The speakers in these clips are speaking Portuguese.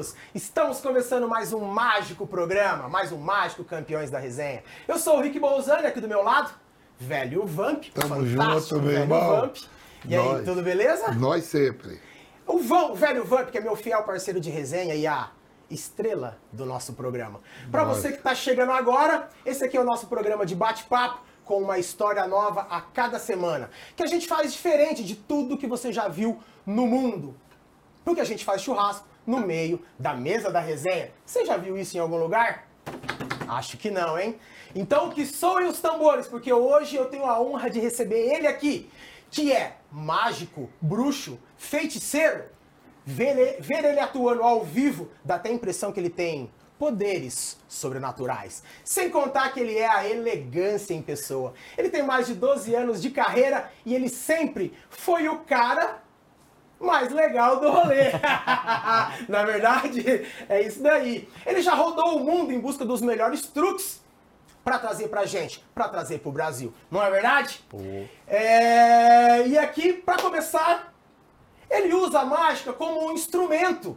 todos! Estamos começando mais um mágico programa, mais um mágico Campeões da Resenha. Eu sou o Rick Bolzani, aqui do meu lado, velho Vamp, Tamo junto, meu irmão. Vamp. E aí, Nós. tudo beleza? Nós sempre. O, Vão, o velho Vamp, que é meu fiel parceiro de resenha e a estrela do nosso programa. Para você que está chegando agora, esse aqui é o nosso programa de bate-papo com uma história nova a cada semana, que a gente faz diferente de tudo que você já viu no mundo. Porque a gente faz churrasco no meio da mesa da resenha. Você já viu isso em algum lugar? Acho que não, hein? Então que soem os tambores, porque hoje eu tenho a honra de receber ele aqui, que é mágico, bruxo, feiticeiro. Ver ele, ver ele atuando ao vivo dá até a impressão que ele tem poderes sobrenaturais. Sem contar que ele é a elegância em pessoa. Ele tem mais de 12 anos de carreira e ele sempre foi o cara mais legal do rolê. Na verdade, é isso daí. Ele já rodou o mundo em busca dos melhores truques pra trazer pra gente, pra trazer pro Brasil. Não é verdade? É, E aqui, pra começar, ele usa a mágica como um instrumento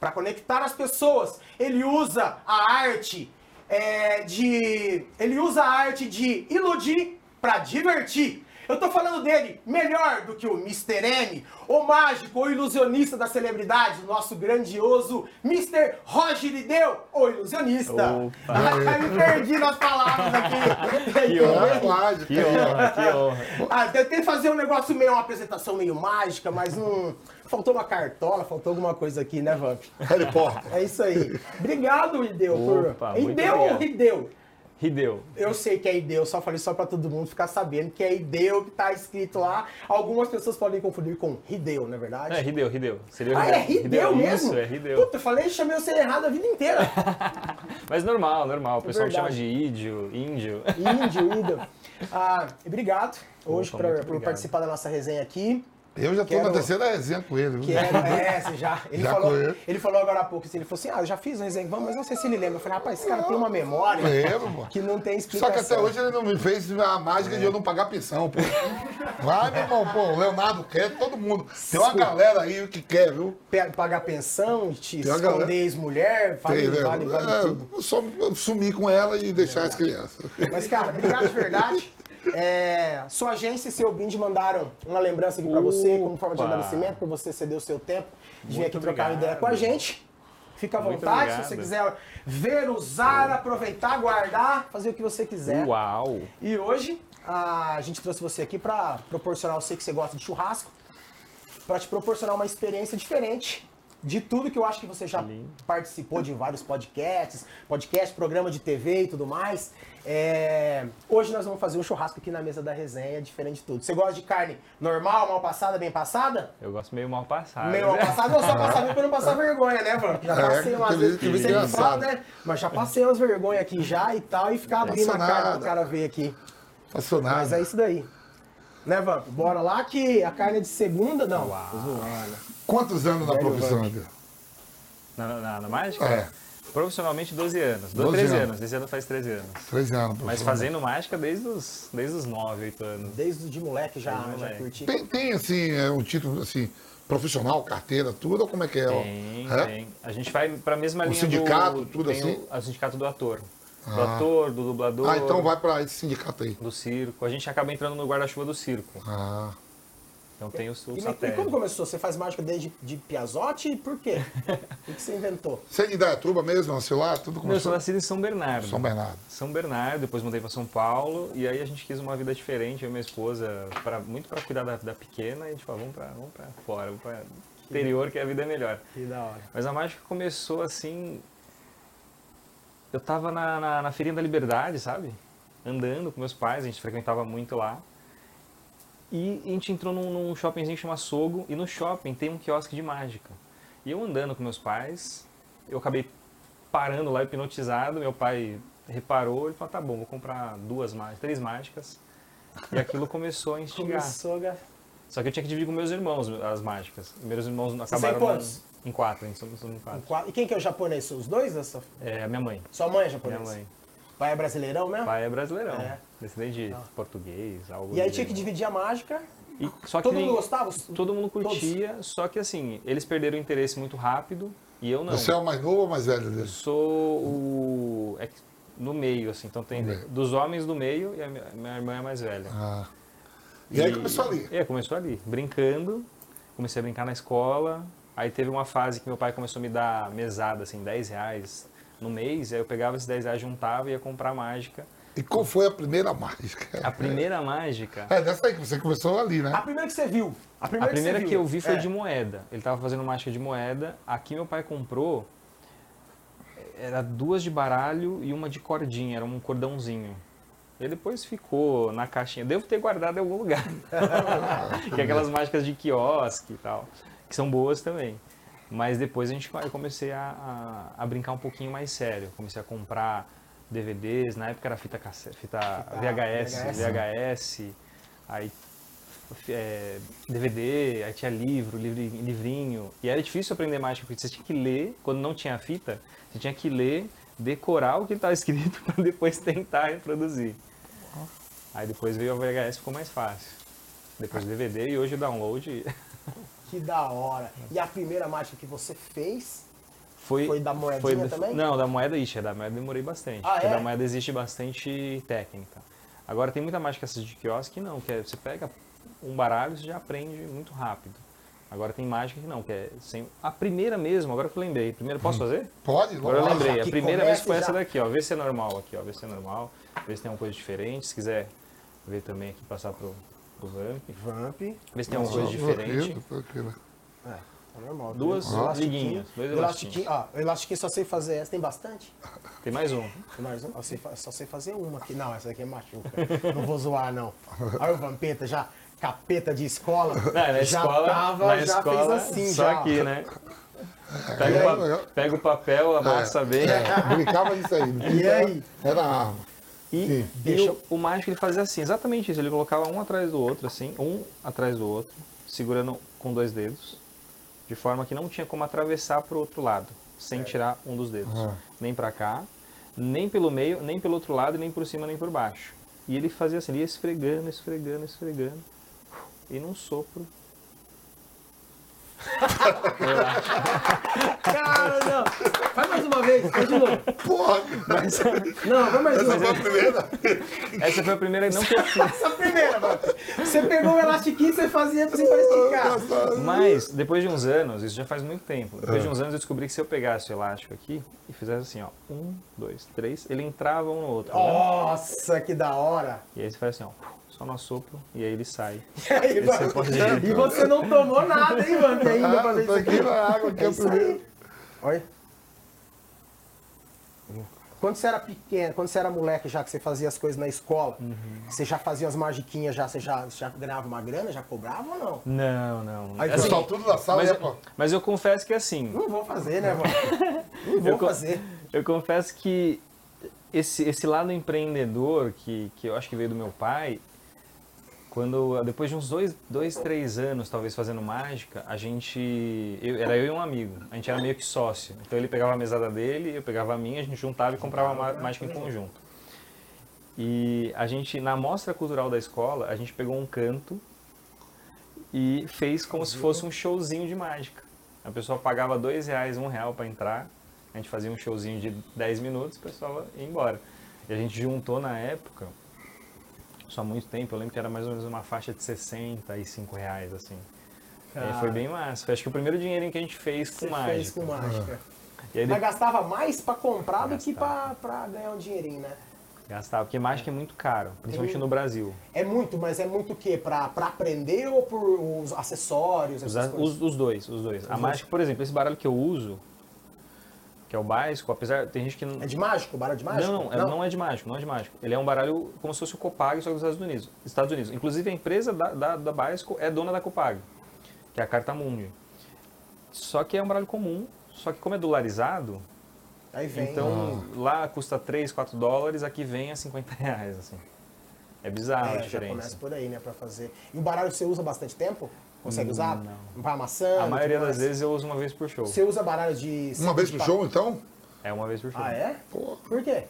para conectar as pessoas. Ele usa a arte é, de. Ele usa a arte de iludir para divertir. Eu tô falando dele melhor do que o Mr. M, o mágico, o ilusionista da celebridade, o nosso grandioso Mr. Roger Lideu, o ilusionista. Opa. Ai, me perdi nas palavras aqui. Que honra. Que honra, que honra. Ah, tentei fazer um negócio meio, uma apresentação meio mágica, mas não. Faltou uma cartola, faltou alguma coisa aqui, né, Vamp? Harry Potter. É isso aí. Obrigado, Ideu, Opa, por. muito Ideu ou. Rideu? Rideu. Eu sei que é Ideu, só falei só pra todo mundo ficar sabendo que é Ideu que tá escrito lá. Algumas pessoas podem confundir com Rideu, não é verdade? É, Rideu, Rideu. Seria Ah, é Rideu mesmo? Isso, é Rideu. Puta, eu falei, chamei você errado a vida inteira. Mas normal, normal. O pessoal me chama de ídio, índio. Índio, Índio. Ah, obrigado hoje obrigado. participar da nossa resenha aqui. Eu já Quero- na terceira resenha com ele. viu? Quero, é, você já. Ele, Já falou, conheço. ele falou agora há pouco, assim, ele falou assim, ah, eu já fiz um resenha, vamos, mas não sei se ele lembra. Eu falei, rapaz, esse cara tem uma memória Lembro, que não tem Só explicação. que até hoje ele não me fez a mágica de eu não pagar pensão, pô. Vai, meu irmão, pô, o Leonardo quer, todo mundo. Tem uma Sim. galera aí que quer, viu? Pagar pensão, te esconder galera- ex-mulher, vale, Tem, né? vale, vale É, tudo. só sumir com ela e deixar as crianças. Mas, cara, obrigado de verdade. É, sua agência e seu Bind mandaram uma lembrança aqui pra você, como forma de agradecimento, por você ceder o seu tempo de vir aqui trocar uma ideia com a gente. Fica à Muito vontade, se você quiser ver, usar, aproveitar, guardar, fazer o que você quiser. Uau. E hoje a gente trouxe você aqui para proporcionar, eu sei que você gosta de churrasco, para te proporcionar uma experiência diferente de tudo que eu acho que você já Lindo. participou de vários podcasts, podcast, programa de TV e tudo mais. É, Hoje nós vamos fazer um churrasco aqui na mesa da resenha, diferente de tudo. Você gosta de carne normal, mal passada, bem passada? Eu gosto meio mal passado. Meio mal passada, não só passar bem pra não passar vergonha, né, mano? Já É, passei umas teve- vezes, teve sempre engraçado. falo, né? Mas já passei umas vergonhas aqui já e tal, e ficar abrindo a nada. do cara ver aqui. Passou Mas nada. é isso daí. Né, Vamp? Bora lá que a carne é de segunda. Não, tô zoando. Quantos anos na profissão. André? Na, na, na mágica? É. Profissionalmente 12 anos. 12 13 anos. anos. Esse ano faz 13 anos. Três anos, Mas fazendo mágica desde os, desde os 9, 8 anos. Desde de moleque já, Desde já moleque. curti. Tem, tem, assim, é, um título assim, profissional, carteira, tudo, ou como é que é? Tem, É? tem. A gente vai pra mesma O linha sindicato, do... tudo assim? O, o sindicato do ator. Do Ah. ator, do dublador, Ah, então vai pra esse sindicato aí. do circo. A gente acaba entrando no guarda-chuva do circo. Ah. Então tem o, o E, e satélite. quando começou? Você faz mágica desde de Piazotti? E por quê? o que você inventou? Você é de Indaiatuba mesmo, nasceu lá, tudo Meu, eu começou? sou nascido em São Bernardo. São Bernardo. São Bernardo, depois mudei para São Paulo e aí a gente quis uma vida diferente, eu e minha esposa, pra, muito para cuidar da, da pequena e a gente falou, vamos para vamos pra fora, vamos para interior que a vida é melhor. Que da hora. Mas a mágica começou assim. Eu tava na, na, na Feirinha da Liberdade, sabe? Andando com meus pais, a gente frequentava muito lá. E a gente entrou num, num shoppingzinho que chama Sogo, e no shopping tem um quiosque de mágica. E eu andando com meus pais, eu acabei parando lá hipnotizado, meu pai reparou, ele falou, tá bom, vou comprar duas mágicas, três mágicas. E aquilo começou a instigar. Começou, ga- Só que eu tinha que dividir com meus irmãos as mágicas. Meus irmãos acabaram quantos? em quatro, a gente somos em quatro. quadro. E quem que é o japonês? Os dois? Essa? É, a minha mãe. Sua mãe é Minha japonesa? mãe. Pai é brasileirão mesmo? Pai é brasileirão. É. Descendente de Ah. português, algo E aí tinha que dividir a mágica. E, só que Todo mundo gostava? Todo mundo curtia, só que assim, eles perderam o interesse muito rápido E eu não. Você é o mais novo ou mais velho Eu dele? sou o. é que no meio, assim. Então tem dos homens do meio e a minha, minha irmã é mais velha. Ah. E aí começou ali. É, começou ali. Brincando. Comecei a brincar na escola. Aí teve uma fase que meu pai começou a me dar mesada, assim, 10 reais no mês. Aí eu pegava esses 10 reais, juntava e ia comprar mágica. E qual foi a primeira mágica? A primeira mágica. É, dessa aí que você começou ali, né? A primeira que você viu. A A primeira, primeira que, que, viu. eu vi foi É. de moeda. Ele tava fazendo mágica de moeda. Aqui meu pai comprou. Era duas de baralho e uma de cordinha, era um cordãozinho. E depois ficou na caixinha. Devo ter guardado em algum lugar. que é aquelas mágicas de quiosque e tal. Que são boas também. Mas depois a gente, eu comecei a, a, a brincar um pouquinho mais sério. Comecei a comprar DVDs, na época era fita, cassete, fita VHS, VHS. VHS, aí é, DVD, aí tinha livro, livri- livrinho. E era difícil aprender mágica, porque você tinha que ler, quando não tinha fita, você tinha que ler, decorar o que estava escrito para depois tentar reproduzir. Aí depois veio a VHS, ficou mais fácil. Depois o DVD e hoje o download Que da hora. E a primeira mágica que você fez foi... foi da moedinha da- também? Não, da moeda, ixi, da moeda demorei bastante. Ah, porque é? da moeda existe bastante técnica. Agora tem muita mágica essas de quiosque que não, que é, você pega um baralho e você já aprende muito rápido. Agora tem mágica que não, que é sem... A primeira mesmo, agora que eu lembrei. Primeiro, posso fazer? Pode? Agora eu lembrei. A primeira vez foi essa já. daqui, ó. Vê se é normal aqui, ó. Vê se é normal. Vê se tem alguma coisa diferente. Se quiser ver também aqui, passar pro, Vamp. Vamp. Vê se tem alguma coisa diferente. Tranquilo. É, é normal. Duas liguinhas, dois Elastiquinho. elastiquinhos. Elastiquinho só sei fazer essa. Tem bastante? Tem mais um. Tem mais um? Eu sei só sei fazer uma aqui. Não, essa aqui é machuca. não vou zoar, não. Olha o Vampeta já. Capeta de escola. Não, na já escola, tava, na já escola, fez assim, só já. aqui, né? Pega, o pega o papel, amassa bem. É, brincava disso aí. E aí? Era arma. E, Sim. Deixa o, mágico ele fazia assim, exatamente isso. Ele colocava um atrás do outro, assim, um atrás do outro, segurando com dois dedos, de forma que não tinha como atravessar para o outro lado, sem tirar um dos dedos. Ah. Nem para cá, nem pelo meio, nem pelo outro lado, nem por cima, nem por baixo. E ele fazia assim, ele ia esfregando, esfregando, esfregando. E num sopro. Cara, não. Faz mais uma vez. Faz de novo. Porra, Não, vai mais essa uma. foi a primeira. Essa foi a primeira, não que eu fiz. Essa primeira, mano. Você pegou o elastiquinho e você fazia assim pra esticar. Mas, depois de uns anos, isso já faz muito tempo, depois de uns anos eu descobri que se eu pegasse o elástico aqui e fizesse assim, ó, um, dois, três, ele entrava um no outro. tá vendo? Nossa, que da hora. E aí você faz assim, ó, só no assopro e aí ele sai. E, aí, Esse mano, e você não tomou nada, hein, mano? Ainda Ah, fazer isso aqui. na água, aqui É é primeiro. aí. Olha. Quando você era pequeno, quando você era moleque já que você fazia as coisas na escola, Uhum. você já fazia as magiquinhas já, você já, já ganhava uma grana, já cobrava ou não? Não, não. Aí, Assim, pessoal tudo da sala mas, ia pra... mas eu confesso que assim, Não vou fazer, né, mano? Não vou Eu fazer. eu confesso que esse, esse lado empreendedor que, que eu acho que veio do meu pai, quando depois de uns dois, dois, três anos talvez fazendo mágica, a gente, eu- era eu e um amigo, a gente era meio que sócio. Então ele pegava a mesada dele, eu pegava a minha, a gente juntava e comprava má- mágica em conjunto. E a gente, na mostra cultural da escola, a gente pegou um canto e fez como se fosse um showzinho de mágica. A pessoa pagava dois reais, um real para entrar, a gente fazia um showzinho de 10 minutos, o pessoal ia embora. E a gente juntou na época, só há muito tempo, eu lembro que era mais ou menos uma faixa de 65 reais, assim. E aí foi bem massa. Foi acho que o primeiro dinheirinho que a gente fez com Você mágica. fez com mágica. E aí Mas gastava mais pra comprar do que Gastava. pra, pra ganhar um dinheirinho, né? gastava, porque mágica é muito caro, principalmente Tem- no Brasil. É muito, mas é muito o quê? Pra, pra aprender ou por os acessórios? Os, os, os dois, os dois. a dois. mágica, por exemplo, esse baralho que eu uso, que é o básico, apesar tem gente que não É de mágico? Baralho de mágico? Não, não, é- não é de mágico, não é de mágico. Ele é um baralho como se fosse o Copag, só que dos Estados Unidos. Estados Unidos. Inclusive a empresa da, da, da Baisco é dona da Copag, que é a Carta Mundi. Só que é um baralho comum, só que como é dolarizado, Aí vem. então lá custa 3, 4 dólares, aqui vem a 50 reais, assim. É bizarro a é, já diferença. começa por aí, né, pra fazer. E o baralho você usa bastante tempo? Consegue usar? não. Vai amassando? A maioria das vezes eu uso uma vez por show. Você usa baralho de... Uma vez de show, então? É uma vez por show. Ah, é? Pô, Por quê?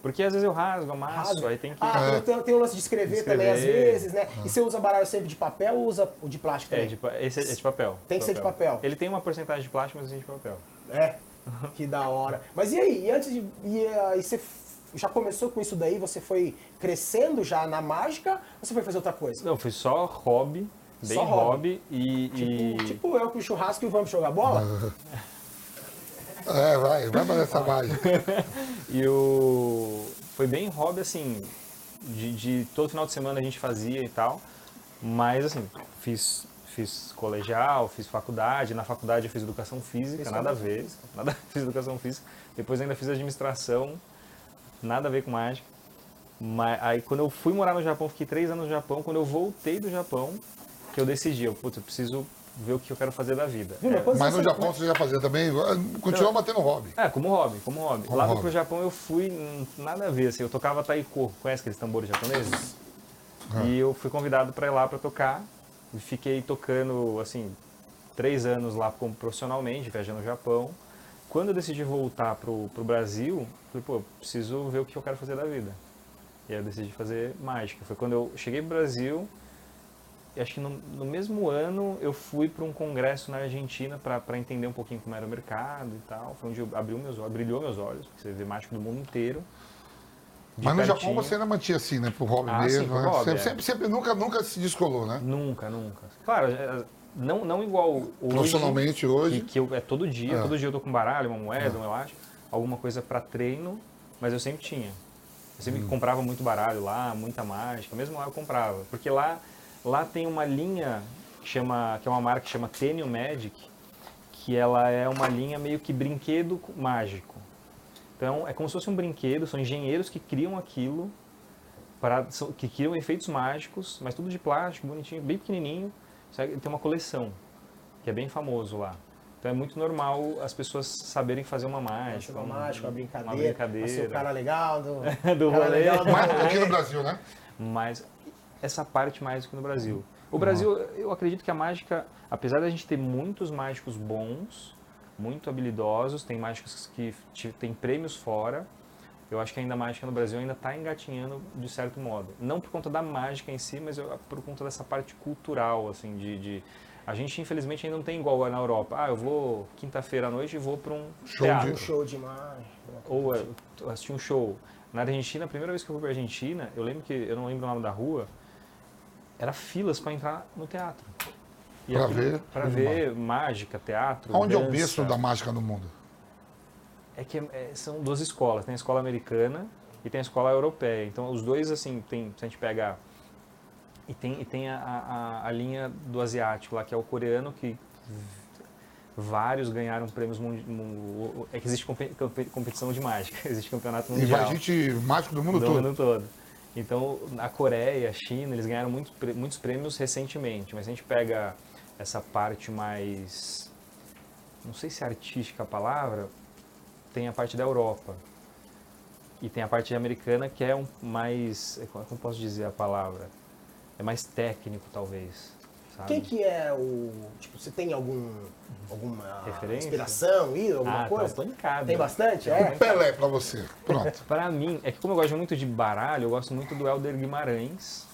Porque às vezes eu rasgo, amasso, aí tem que... Ah, tem, tem o lance de escrever, Escrever. também, às vezes, né? E você usa baralho sempre de papel ou usa o de plástico É também? de, pa- esse é de papel. Tem que ser de papel. Ele tem uma porcentagem de plástico, mas tem de papel. É, que da hora. Mas e aí? E antes de. E aí você já começou com isso daí? Você foi crescendo já na mágica? Ou você foi fazer outra coisa? Não, foi só hobby, bem Só hobby. hobby, e, Tipo, e- tipo eu com o churrasco e vamos jogar bola? É, vai, vai fazer essa mágica. E o... foi bem hobby, assim, de, de todo final de semana a gente fazia e tal. Mas, assim, fiz, fiz colegial, fiz faculdade. Na faculdade eu fiz educação física, Fez nada a ver. Nada, fiz educação física. Depois ainda fiz administração, nada a ver com mágica. Mas aí quando eu fui morar no Japão, fiquei três anos no Japão. Quando eu voltei do Japão, que eu decidi, eu, putz, eu preciso ver o que eu quero fazer da vida. Viu, mas no Japão você já fazia também, continua batendo hobby. É, como hobby, como hobby. Como Lá hobby. pro Japão eu fui, hum, nada a ver, assim, eu tocava taiko, conhece aqueles tambores japoneses? Ah. E eu fui convidado para ir lá para tocar, e fiquei tocando, assim, três anos lá como profissionalmente, viajando no Japão. Quando eu decidi voltar pro, pro Brasil, falei, pô, preciso ver o que eu quero fazer da vida. E aí eu decidi fazer mágica. Foi quando eu cheguei pro Brasil, e acho que no, no mesmo ano eu fui para um congresso na Argentina para entender um pouquinho como era o mercado e tal. Foi onde eu abriu meus olhos, brilhou meus olhos, porque você vê mágico do mundo inteiro. Mas no Japão você ainda mantinha assim, né? Pro hobby Ah, sim, mesmo. pro né? hobby, sempre, é. sempre, sempre, nunca, nunca se descolou, né? Nunca, nunca. Claro, é, não, não igual hoje. Profissionalmente hoje. Que, que eu, é todo dia, É. todo dia eu tô com baralho, uma moeda, um elástico, alguma coisa para treino, mas eu sempre tinha. Eu sempre comprava muito baralho lá, muita mágica, mesmo lá eu comprava. Porque lá, lá tem uma linha que, chama, que é uma marca que chama Tenio Magic, que ela é uma linha meio que brinquedo mágico. Então é como se fosse um brinquedo, são engenheiros que criam aquilo, para, que criam efeitos mágicos, mas tudo de plástico, bonitinho, bem pequenininho. Sabe? Tem uma coleção, que é bem famoso lá. Então é muito normal as pessoas saberem fazer uma mágica. Uma um- mágica, uma brincadeira. Uma brincadeira. Ser o cara legal do, Do cara rolê. legal do Mais do que rolê. aqui no Brasil, né? mas essa parte mais do que no Brasil. O Brasil, eu acredito que a mágica, apesar da gente ter muitos mágicos bons, muito habilidosos, tem mágicos que tem prêmios fora, eu acho que ainda a mágica no Brasil ainda está engatinhando de certo modo. Não por conta da mágica em si, mas eu- por conta dessa parte cultural, assim, de, de- a gente infelizmente ainda não tem igual na Europa. Ah, eu vou quinta-feira à noite e vou para um Show teatro Um show de mágica. ou é, assistir um show. Na Argentina, a primeira vez que eu fui para Argentina, eu lembro que, eu não lembro o nome da rua, era filas para entrar no teatro. E aquilo- ver? Pra ver mágica, teatro, Onde é o berço da mágica no mundo? É que é- são duas escolas, tem a escola americana e tem a escola europeia. Então os dois, assim, tem, se a gente pegar... E tem, e tem a, a, a linha do asiático lá, que é o coreano, que vários ganharam prêmios mundiais. É que existe compe- compe- competição de mágica, existe campeonato E mundial. vai gente mágico do mundo do todo. mundo todo. Então, a Coreia, a China, eles ganharam muitos, prê- muitos prêmios recentemente, mas a gente pega essa parte mais, não sei se é artística a palavra, tem a parte da Europa. E tem a parte americana que é um mais, é, como eu posso dizer a palavra? É mais técnico, talvez. Sabe? Quem que é o. Tipo, você tem algum. alguma Referência? inspiração, ídolo, alguma ah, coisa? Tá, tô ligado. Tem bastante? Tem É? Pelé pra você. Pronto. Pra mim, é que como eu gosto muito de baralho, eu gosto muito do Helder Guimarães,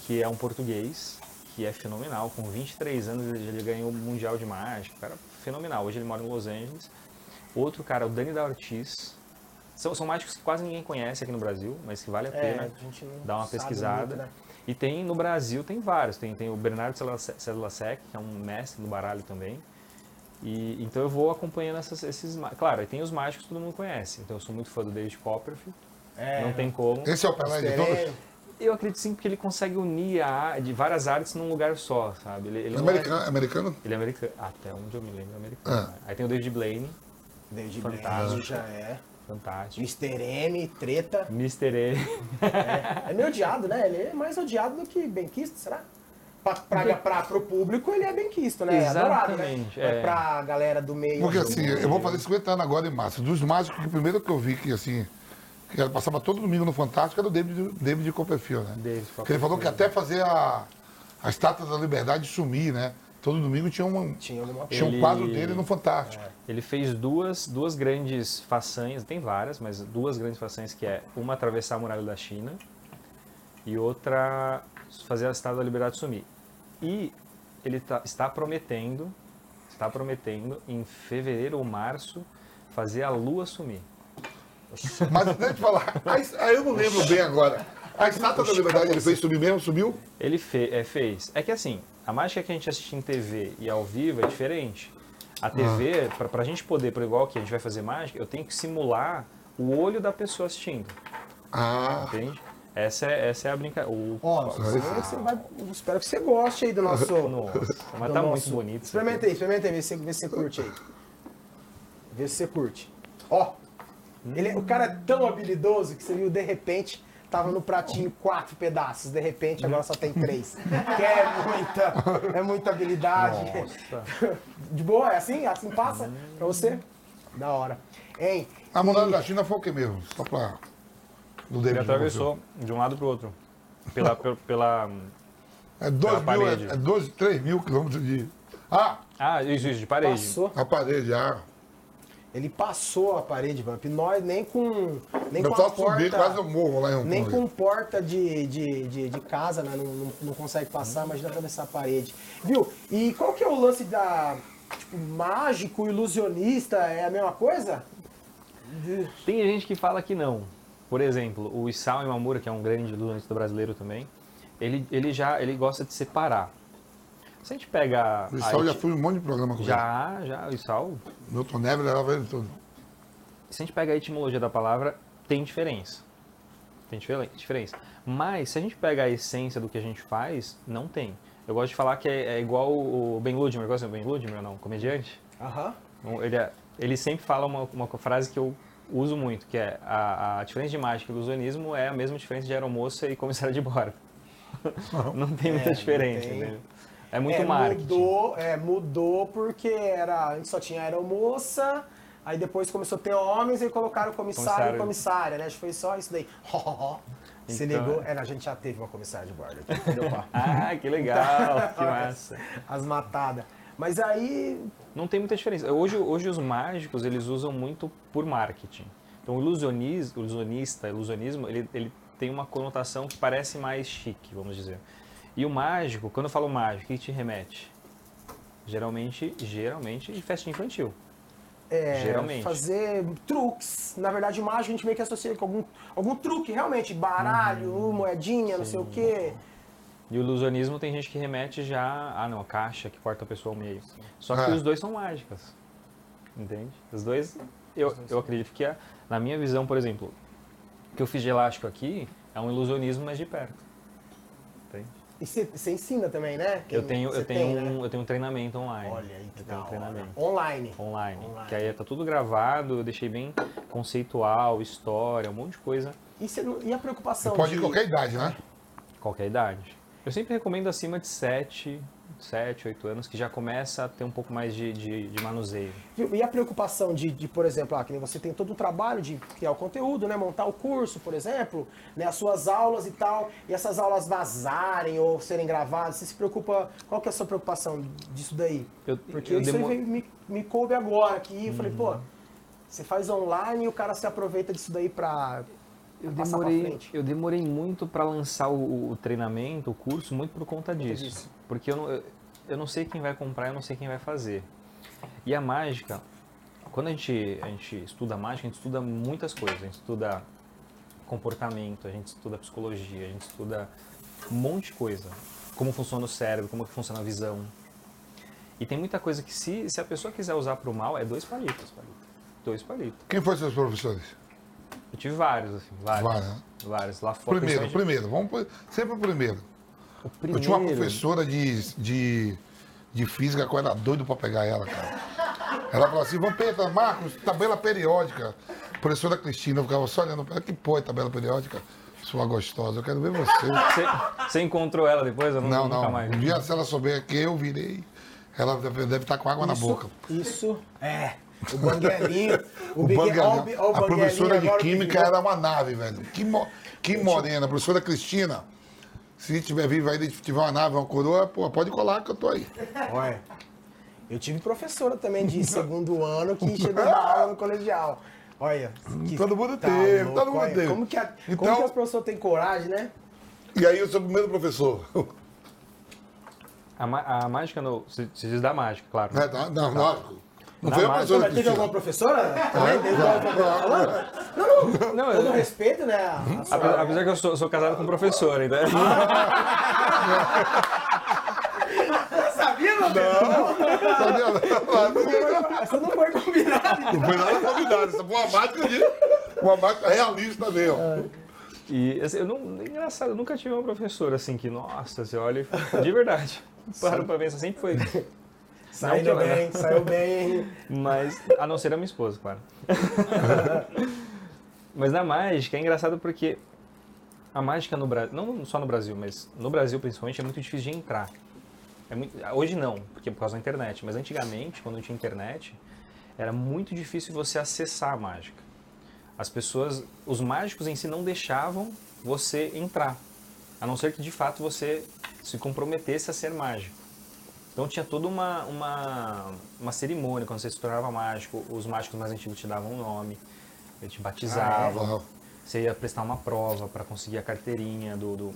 que é um português, que é fenomenal. Com 23 anos ele ganhou o Mundial de Mágica, cara fenomenal. Hoje ele mora em Los Angeles. Outro cara, o Dani da Ortiz. São, são mágicos que quase ninguém conhece aqui no Brasil, mas que vale a É, pena a gente não dar uma pesquisada. muito, né? E tem no Brasil, tem vários. Tem, tem o Bernardo Cédula Sec, que é um mestre do baralho também. E, então eu vou acompanhando essas, esses... Claro, aí tem os mágicos que todo mundo conhece. Então eu sou muito fã do David Copperfield. É, não tem como. Esse é o Pelé de todos. Eu acredito sim porque ele consegue unir a, de várias artes num lugar só, sabe? Ele, ele Americano, É, americano? ele é americano. Até onde eu me lembro, é americano. Ah. né? Aí tem o David Blaine, David. Blaine já é. Fantástico. Mr. M, treta. Mr. E. É, é meio odiado, né? Ele é mais odiado do que benquisto, será? Pra, pra, pra, pro público ele é benquisto, né? É adorado, né? Exatamente, é. pra galera do meio. Porque assim, eu vou fazer 50 anos agora em março. Dos mágicos, que o primeiro que eu vi que assim, que passava todo domingo no Fantástico era o David, David Copperfield, né? David Que ele falou que até fazer a, a estátua da liberdade sumir, né? Todo domingo tinha, uma, Tinha alguma tinha um Ele- quadro dele no Fantástico. Ele fez duas, duas grandes façanhas, tem várias, mas duas grandes façanhas que é uma atravessar a muralha da China e outra fazer a Estátua da Liberdade sumir. E ele tá- está prometendo, está prometendo em fevereiro ou março fazer a lua sumir. Mas deixa eu te falar, aí eu não lembro bem agora. A estátua da liberdade ele fez subir mesmo? Subiu? Ele fe- é, fez. É que assim, a mágica que a gente assiste em TV e ao vivo é diferente. A TV, pra pra gente poder, por igual que a gente vai fazer mágica, eu tenho que simular o olho da pessoa assistindo. Ah, Entende? Essa é, essa é a brincadeira. O... Ó, você, você vai, eu espero que você goste aí do nosso. Nossa, mas do tá nosso- muito bonito. Experimenta aí, experimenta aí, vê se, vê se você curte aí. Vê se você curte. Ó, ele, o cara é tão habilidoso que você viu, de repente, tava no pratinho quatro pedaços, de repente agora só tem três. Que é muita, é muita habilidade. Nossa. De boa, é assim? Assim passa pra você? Da hora. Hein? a muralha da China foi o que mesmo? Só pra. Do Ele atravessou de um lado pro outro. Pela, pela, É 2 Pela mil, parede. é 12, 3 mil quilômetros de. Ah, Ah, isso, isso, de parede. Passou. a parede, ah. Ele passou a parede, Vamp. Nós nem com. Nem Eu com a posso subir, porta. quase eu morro lá em Hong Nem com porta de, de, de, de casa, né? Não, não, não consegue passar, imagina atravessar a parede. Viu? E qual que é o lance da. Tipo, mágico, ilusionista, é a mesma coisa? Tem gente que fala que não. Por exemplo, o Isao Imamura, que é um grande ilusionista brasileiro também, ele, ele já ele gosta de separar. Se a gente pega. O a Isau já fui um monte de programa com ele. já, já, o Isao. Milton Neves levava ele tudo. Se a gente pega a etimologia da palavra, tem diferença. Tem diferen- diferença. Mas, se a gente pega a essência do que a gente faz, não tem. Eu gosto de falar que é, é igual o Ben Ludmer. Gosta do Ben Ludmer ou não? Comediante? Aham. Então, Ele, é- ele sempre fala uma, uma frase que eu uso muito, que é a, a diferença de mágica e ilusionismo é a mesma diferença de aeromoça e comissário de bordo. não tem muita É, não diferença, tem. entendeu? É muito é, marketing. Mudou, é, mudou porque era, a gente só tinha aeromoça, aí depois começou a ter homens e colocaram comissário e Comissário. comissária, né? Acho que foi só isso daí. Se Então, ligou? É, a gente já teve uma comissária de bordo? Ah, que legal, que massa. As matadas. Mas aí, Não tem muita diferença. Hoje, hoje os mágicos, eles usam muito por marketing. Então o ilusionista, ilusionismo, ele, ele tem uma conotação que parece mais chique, vamos dizer. E o mágico, quando eu falo mágico, o que te remete? Geralmente, geralmente, de festa infantil. é, Geralmente. fazer truques. Na verdade, mágico a gente meio que associa com algum, algum truque, realmente. Baralho, Uhum. moedinha, não sei o quê. E o ilusionismo tem gente que remete já, ah não, a caixa que corta a pessoa ao meio. Só que É. os dois são mágicas. Entende? Os dois, eu, eu acredito que, a- na minha visão, por exemplo, o que eu fiz de elástico aqui é um ilusionismo, mas de perto. E você ensina também, né? Eu tenho, eu, tenho tem, né? um, eu tenho um treinamento online. Olha aí que eu tenho um treinamento Online. online, Online. Que aí tá tudo gravado, eu deixei bem conceitual, história, um monte de coisa, E, não- e a preocupação Pode de... ir qualquer idade, né? qualquer idade. Eu sempre recomendo acima de 7, 7, 8 anos, que já começa a ter um pouco mais de, de, de manuseio. E a preocupação de, de, por exemplo, ah, você tem todo um trabalho de criar o conteúdo, né? Montar o curso, por exemplo, né? As suas aulas e tal, e essas aulas vazarem ou serem gravadas, você se preocupa, qual que é a sua preocupação disso daí? Eu, Porque eu isso me, me coube agora aqui, eu falei, pô, você faz online e o cara se aproveita disso daí pra eu demorei, eu demorei muito para lançar o, o treinamento, o curso, muito por conta disso. disso. Porque eu não, eu, eu não sei quem vai comprar, eu não sei quem vai fazer. E a mágica, quando a gente, a gente estuda mágica, a gente estuda muitas coisas. A gente estuda comportamento, a gente estuda psicologia, a gente estuda um monte de coisa. Como funciona o cérebro, como que funciona a visão. E tem muita coisa que se, se a pessoa quiser usar para o mal, é dois palitos. Dois palitos. Quem foram seus professores? Eu tive vários, assim, vários. Vários, né? Vários. Lá fora. Primeiro, principalmente- primeiro. Vamos por- sempre o primeiro. O Eu tinha uma primeiro- professora de, de, de física que eu era doido pra pegar ela, cara. Ela falou assim, Vampeta, Marcos, tabela periódica. Professora Cristina, eu ficava só olhando pra ela, que porra é tabela periódica? Sua gostosa, eu quero ver você. Você, você encontrou ela depois? Eu não, Não, nunca não. mais. Um dia, se ela souber que eu virei, ela deve deve estar com água na Isso- boca. Isso, é. O banguelinho. O ó o ó o a banguelinho professora de química era uma nave, velho. Que, mo- que morena. A professora Cristina, se tiver viva aí, tiver uma nave, uma coroa, pô, pode colar que eu tô aí. Olha, eu tive professora também de segundo ano que chegou a dar aula no colegial. Olha. que Todo mundo tá teve, louco, todo mundo olha, teve. Como que, a, como Então- que as professores têm coragem, né? E aí eu sou o primeiro professor. A, a mágica, no, se, se diz da mágica, claro. É, tá, não, lógico. Não foi a mágica, professora Mas teve alguma professora também? Desde? Não, não. Não, Todo eu- respeito, né? a- a sua- Apesar, que eu sou, sou casado com professor, então. Eu sabia, meu filho? Sabia? Não, Essa não foi combinada. Não foi nada convidado. Isso foi uma mágica de. Uma mágica realista mesmo. E assim, eu não, engraçado, eu nunca tive uma professora assim que, nossa, você olha e fala, de verdade. Paro pra pensar, sempre foi. Saiu Não bem, saiu bem. Mas, a não ser a minha esposa, claro. mas na mágica é engraçado porque a mágica no Brasil, não só no Brasil, mas no Brasil principalmente, é muito difícil de entrar. É muito, hoje não, porque é por causa da internet. Mas antigamente, quando não tinha internet, era muito difícil você acessar a mágica. As pessoas, os mágicos em si não deixavam você entrar, a não ser que de fato você se comprometesse a ser mágico. Então tinha toda uma, uma, uma cerimônia quando você se tornava mágico, os mágicos mais antigos te davam um nome, eles te batizavam, Uau. você ia prestar uma prova para conseguir a carteirinha do, do,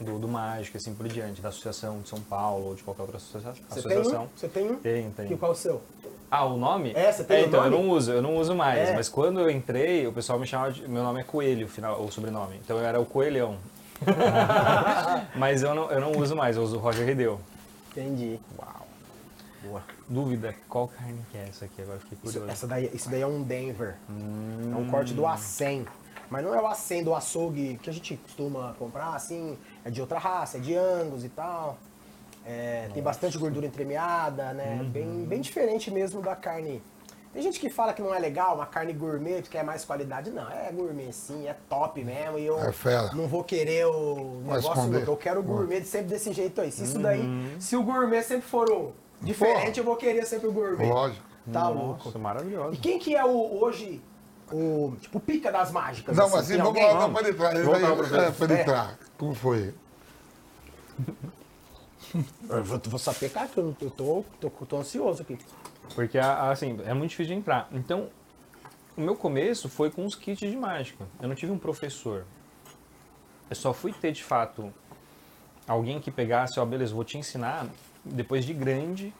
do, do mágico, e assim por diante, da Associação de São Paulo ou de qualquer outra associa- Você tem associação. Você tem um? Tem, tem. Que, qual é o seu? Ah, o nome? É, você tem o então, nome? eu não uso, eu não uso mais. É. Mas quando eu entrei, o pessoal me chamava de. Meu nome é Coelho, o final, o sobrenome. Então eu era o Coelhão. mas eu não, eu não uso mais, eu uso o Roger Redeu. Entendi. Uau. Boa. Dúvida, qual carne que é essa aqui? Agora fiquei Isso, curioso. essa daí, isso daí é um Denver. Hum. É um corte do A100. Mas não é o A100 do açougue que a gente costuma comprar, assim. É de outra raça, é de Angus e tal. É, tem bastante gordura entremeada, né? Uhum. Bem, bem diferente mesmo da carne. Tem gente que fala que não é legal, uma carne gourmet, que quer mais qualidade. Não, é gourmet sim, é top mesmo. E eu É fera. não vou querer o Vai negócio, esconder. eu quero o gourmet sempre desse jeito aí. Se isso daí, Uhum. se o gourmet sempre for o diferente, eu vou querer sempre o gourmet. Lógico. Tá louco. Maravilhoso. E quem que é o, hoje o, tipo, pica das mágicas? Não, assim? mas assim, vamos alguém? lá, não, para entrar. Professor. é, para É. entrar. Como foi? Eu vou, vou saber, cara, que eu, eu tô, tô, tô ansioso aqui. Porque, assim, é muito difícil de entrar. Então, o meu começo foi com os kits de mágica. Eu não tive um professor. Eu só fui ter, de fato, alguém que pegasse, ó, beleza, vou te ensinar depois de grande,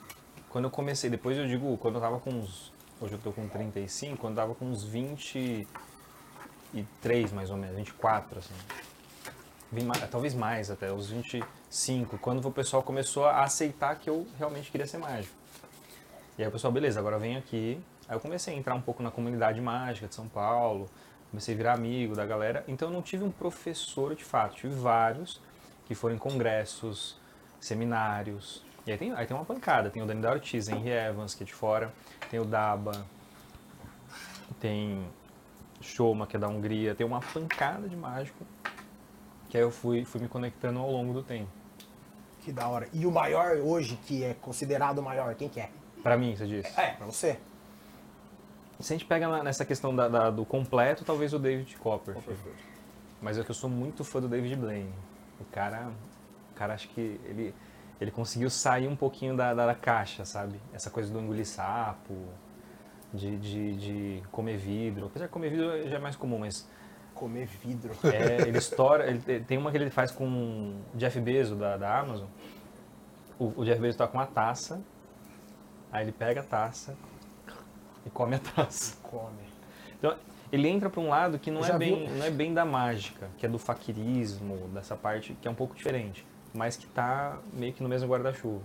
quando eu comecei. Depois eu digo, quando eu tava com uns... Hoje eu tô com 35, quando eu tava com uns 23, mais ou menos, 24, assim. Talvez mais até, uns 25, quando o pessoal começou a aceitar que eu realmente queria ser mágico. E aí pessoal, beleza, agora vem aqui. Aí eu comecei a entrar um pouco na comunidade mágica de São Paulo, comecei a virar amigo da galera. Então eu não tive um professor de fato, tive vários que foram em congressos, seminários. E aí tem, aí tem uma pancada, tem o Dani da Ortiz, Henry Evans, que é de fora, tem o Daba, tem Shoma, que é da Hungria, tem uma pancada de mágico que aí eu fui, fui me conectando ao longo do tempo. Que da hora. E o maior hoje, que é considerado o maior, quem que é? Pra mim, você disse? É, pra você. Se a gente pega na- nessa questão da- da- do completo, talvez o David Copperfield. Mas é que eu sou muito fã do David Blaine. O cara, o cara acho que ele, ele conseguiu sair um pouquinho da, da, da caixa, sabe? Essa coisa do engolir sapo, de, de, de comer vidro. Apesar de comer vidro já é mais comum, mas Comer vidro. é, ele estoura. Ele, te- tem uma que ele faz com o Jeff Bezos da, da Amazon. O, o Jeff Bezos tá com uma taça, aí ele pega a taça e come a taça. Come. Então, ele entra para um lado que não Já é, bem, viu? não é bem da mágica, que é do faquirismo, dessa parte que é um pouco diferente, mas que tá meio que no mesmo guarda-chuva.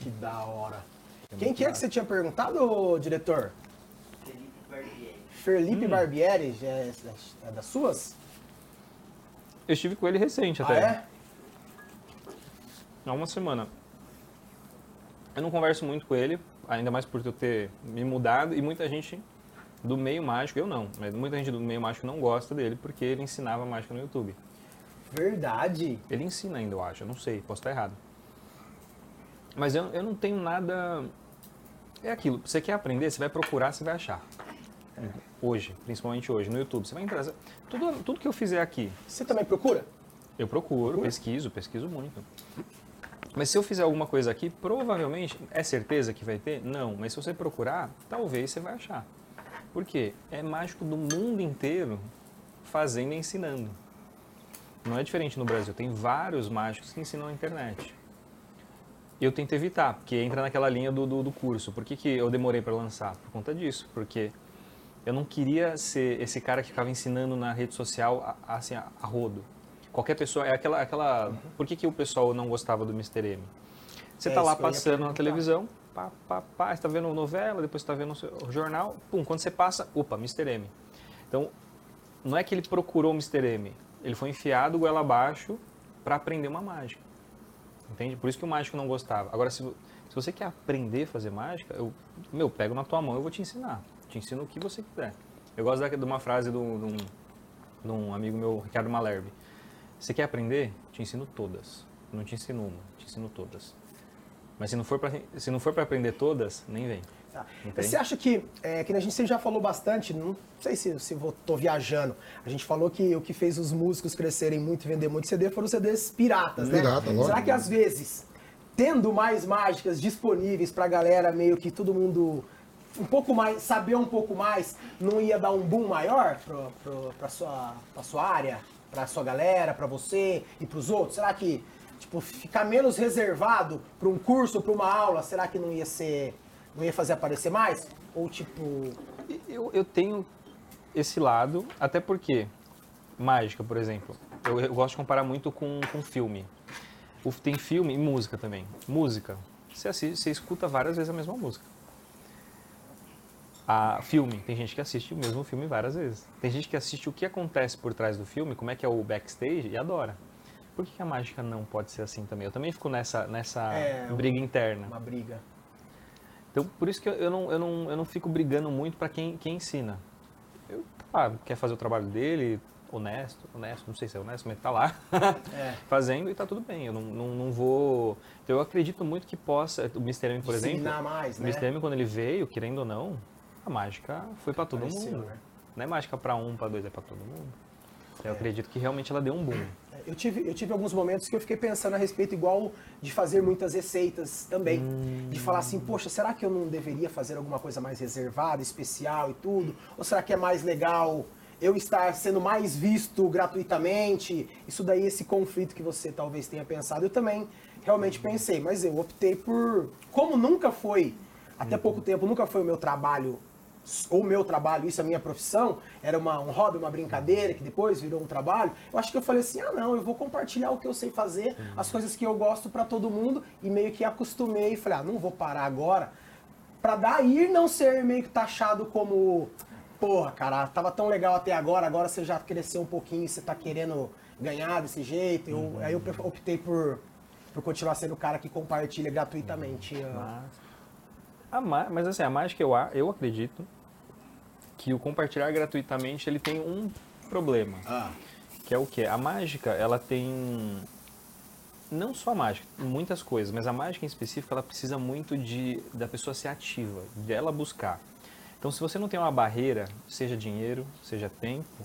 Que da hora. Quem que é que você tinha perguntado, diretor? Felipe Barbieri. Felipe Barbieri, é, é das suas? Eu estive com ele recente Ah, até, é? há uma semana. Eu não converso muito com ele, ainda mais por eu ter me mudado, e muita gente do meio mágico, eu não, mas muita gente do meio mágico não gosta dele porque ele ensinava mágica no YouTube. Verdade. Ele ensina ainda, eu acho. Eu não sei, posso estar errado. Mas eu, eu não tenho nada. É aquilo. Você quer aprender, você vai procurar, você vai achar. Hoje, principalmente hoje, no YouTube. Você vai entrar. Tudo, tudo que eu fizer aqui, Você também procura? eu procuro, pesquiso, pesquiso muito. Mas se eu fizer alguma coisa aqui, provavelmente, é certeza que vai ter? Não. Mas se você procurar, talvez você vai achar. Por quê? É mágico do mundo inteiro fazendo e ensinando. Não é diferente no Brasil. Tem vários mágicos que ensinam na internet. eu tento evitar, porque entra naquela linha do, do, do curso. Por que, que eu demorei para lançar? Por conta disso, porque eu não queria ser esse cara que ficava ensinando na rede social assim, a rodo. Qualquer pessoa, é aquela, aquela... Por que, que o pessoal não gostava do Mr. M? Você É tá isso lá ia passando na televisão, pá, pá, pá, você tá vendo novela, depois você tá vendo o jornal, pum, quando você passa, opa, Mr. M. Então, não é que ele procurou o Mr. M, ele foi enfiado goela abaixo para aprender uma mágica. Entende? Por isso que o mágico não gostava. Agora, se, se você quer aprender a fazer mágica, eu, meu, pego na tua mão, eu vou te ensinar. Te ensino o que você quiser. Eu gosto da- de uma frase de um, de um- de um amigo meu, Ricardo Malherbe. Você quer aprender? Te ensino todas. Não te ensino uma, te ensino todas. Mas se não for para se não for para aprender todas, nem vem. Tá. Você acha que, é, que a gente já falou bastante, não sei se, se vou, tô viajando, a gente falou que o que fez os músicos crescerem muito e vender muito CD foram os CDs piratas, né? Pirata, lógico. Será que às vezes, tendo mais mágicas disponíveis pra galera, meio que todo mundo um pouco mais, saber um pouco mais, não ia dar um boom maior pro, pra, sua, pra sua área, pra sua galera, pra você e pros outros? Será que, tipo, ficar menos reservado pra um curso, pra uma aula, será que não ia ser, não ia fazer aparecer mais? Ou tipo, Eu, eu tenho esse lado, até porque mágica, por exemplo, eu, eu gosto de comparar muito com, com filme. O- tem filme e música também. Música, você, assiste, você escuta várias vezes a mesma música. A filme, tem gente que assiste o mesmo filme várias vezes. Tem gente que assiste o que acontece por trás do filme, como é que é o backstage e adora. Por que, que a mágica não pode ser assim também? Eu também fico nessa, nessa É, briga interna. uma briga? Então, por isso que eu, não, eu, não, eu não fico brigando muito para quem, quem ensina. Eu, ah, quer fazer o trabalho dele, honesto, honesto, não sei se é honesto, mas tá lá É. fazendo e tá tudo bem. Eu não, não, não vou. Eu acredito muito que possa. O Mr. M, por exemplo. Disseminar mais, O né? Mr. M, quando ele veio, querendo ou não, a mágica foi para todo mundo. né? Não é mágica para um, para dois, é para todo mundo. Eu acredito que realmente ela deu um boom. Eu tive, eu tive alguns momentos que eu fiquei pensando a respeito igual de fazer muitas receitas também. De falar assim, poxa, será que eu não deveria fazer alguma coisa mais reservada, especial e tudo? Ou será que é mais legal eu estar sendo mais visto gratuitamente? Isso daí, esse conflito que você talvez tenha pensado, eu também realmente pensei. Mas eu optei por... Como nunca foi, até pouco tempo, nunca foi o meu trabalho o meu trabalho, isso é a minha profissão, era uma, um hobby, uma brincadeira, que depois virou um trabalho, eu acho que eu falei assim, ah não, eu vou compartilhar o que eu sei fazer, as coisas que eu gosto pra todo mundo, e meio que acostumei, e falei, ah, não vou parar agora, pra daí não ser meio que taxado como, porra, cara, tava tão legal até agora, agora você já cresceu um pouquinho, você tá querendo ganhar desse jeito, eu, aí eu optei por, por continuar sendo o cara que compartilha gratuitamente. ah, A má- mas assim, a mágica eu, a- eu acredito que o compartilhar gratuitamente ele tem um problema. Que é o quê? A mágica, ela tem não só a mágica, muitas coisas, mas a mágica em específico, ela precisa muito de da pessoa ser ativa, de ela buscar. Então, se você não tem uma barreira, seja dinheiro, seja tempo,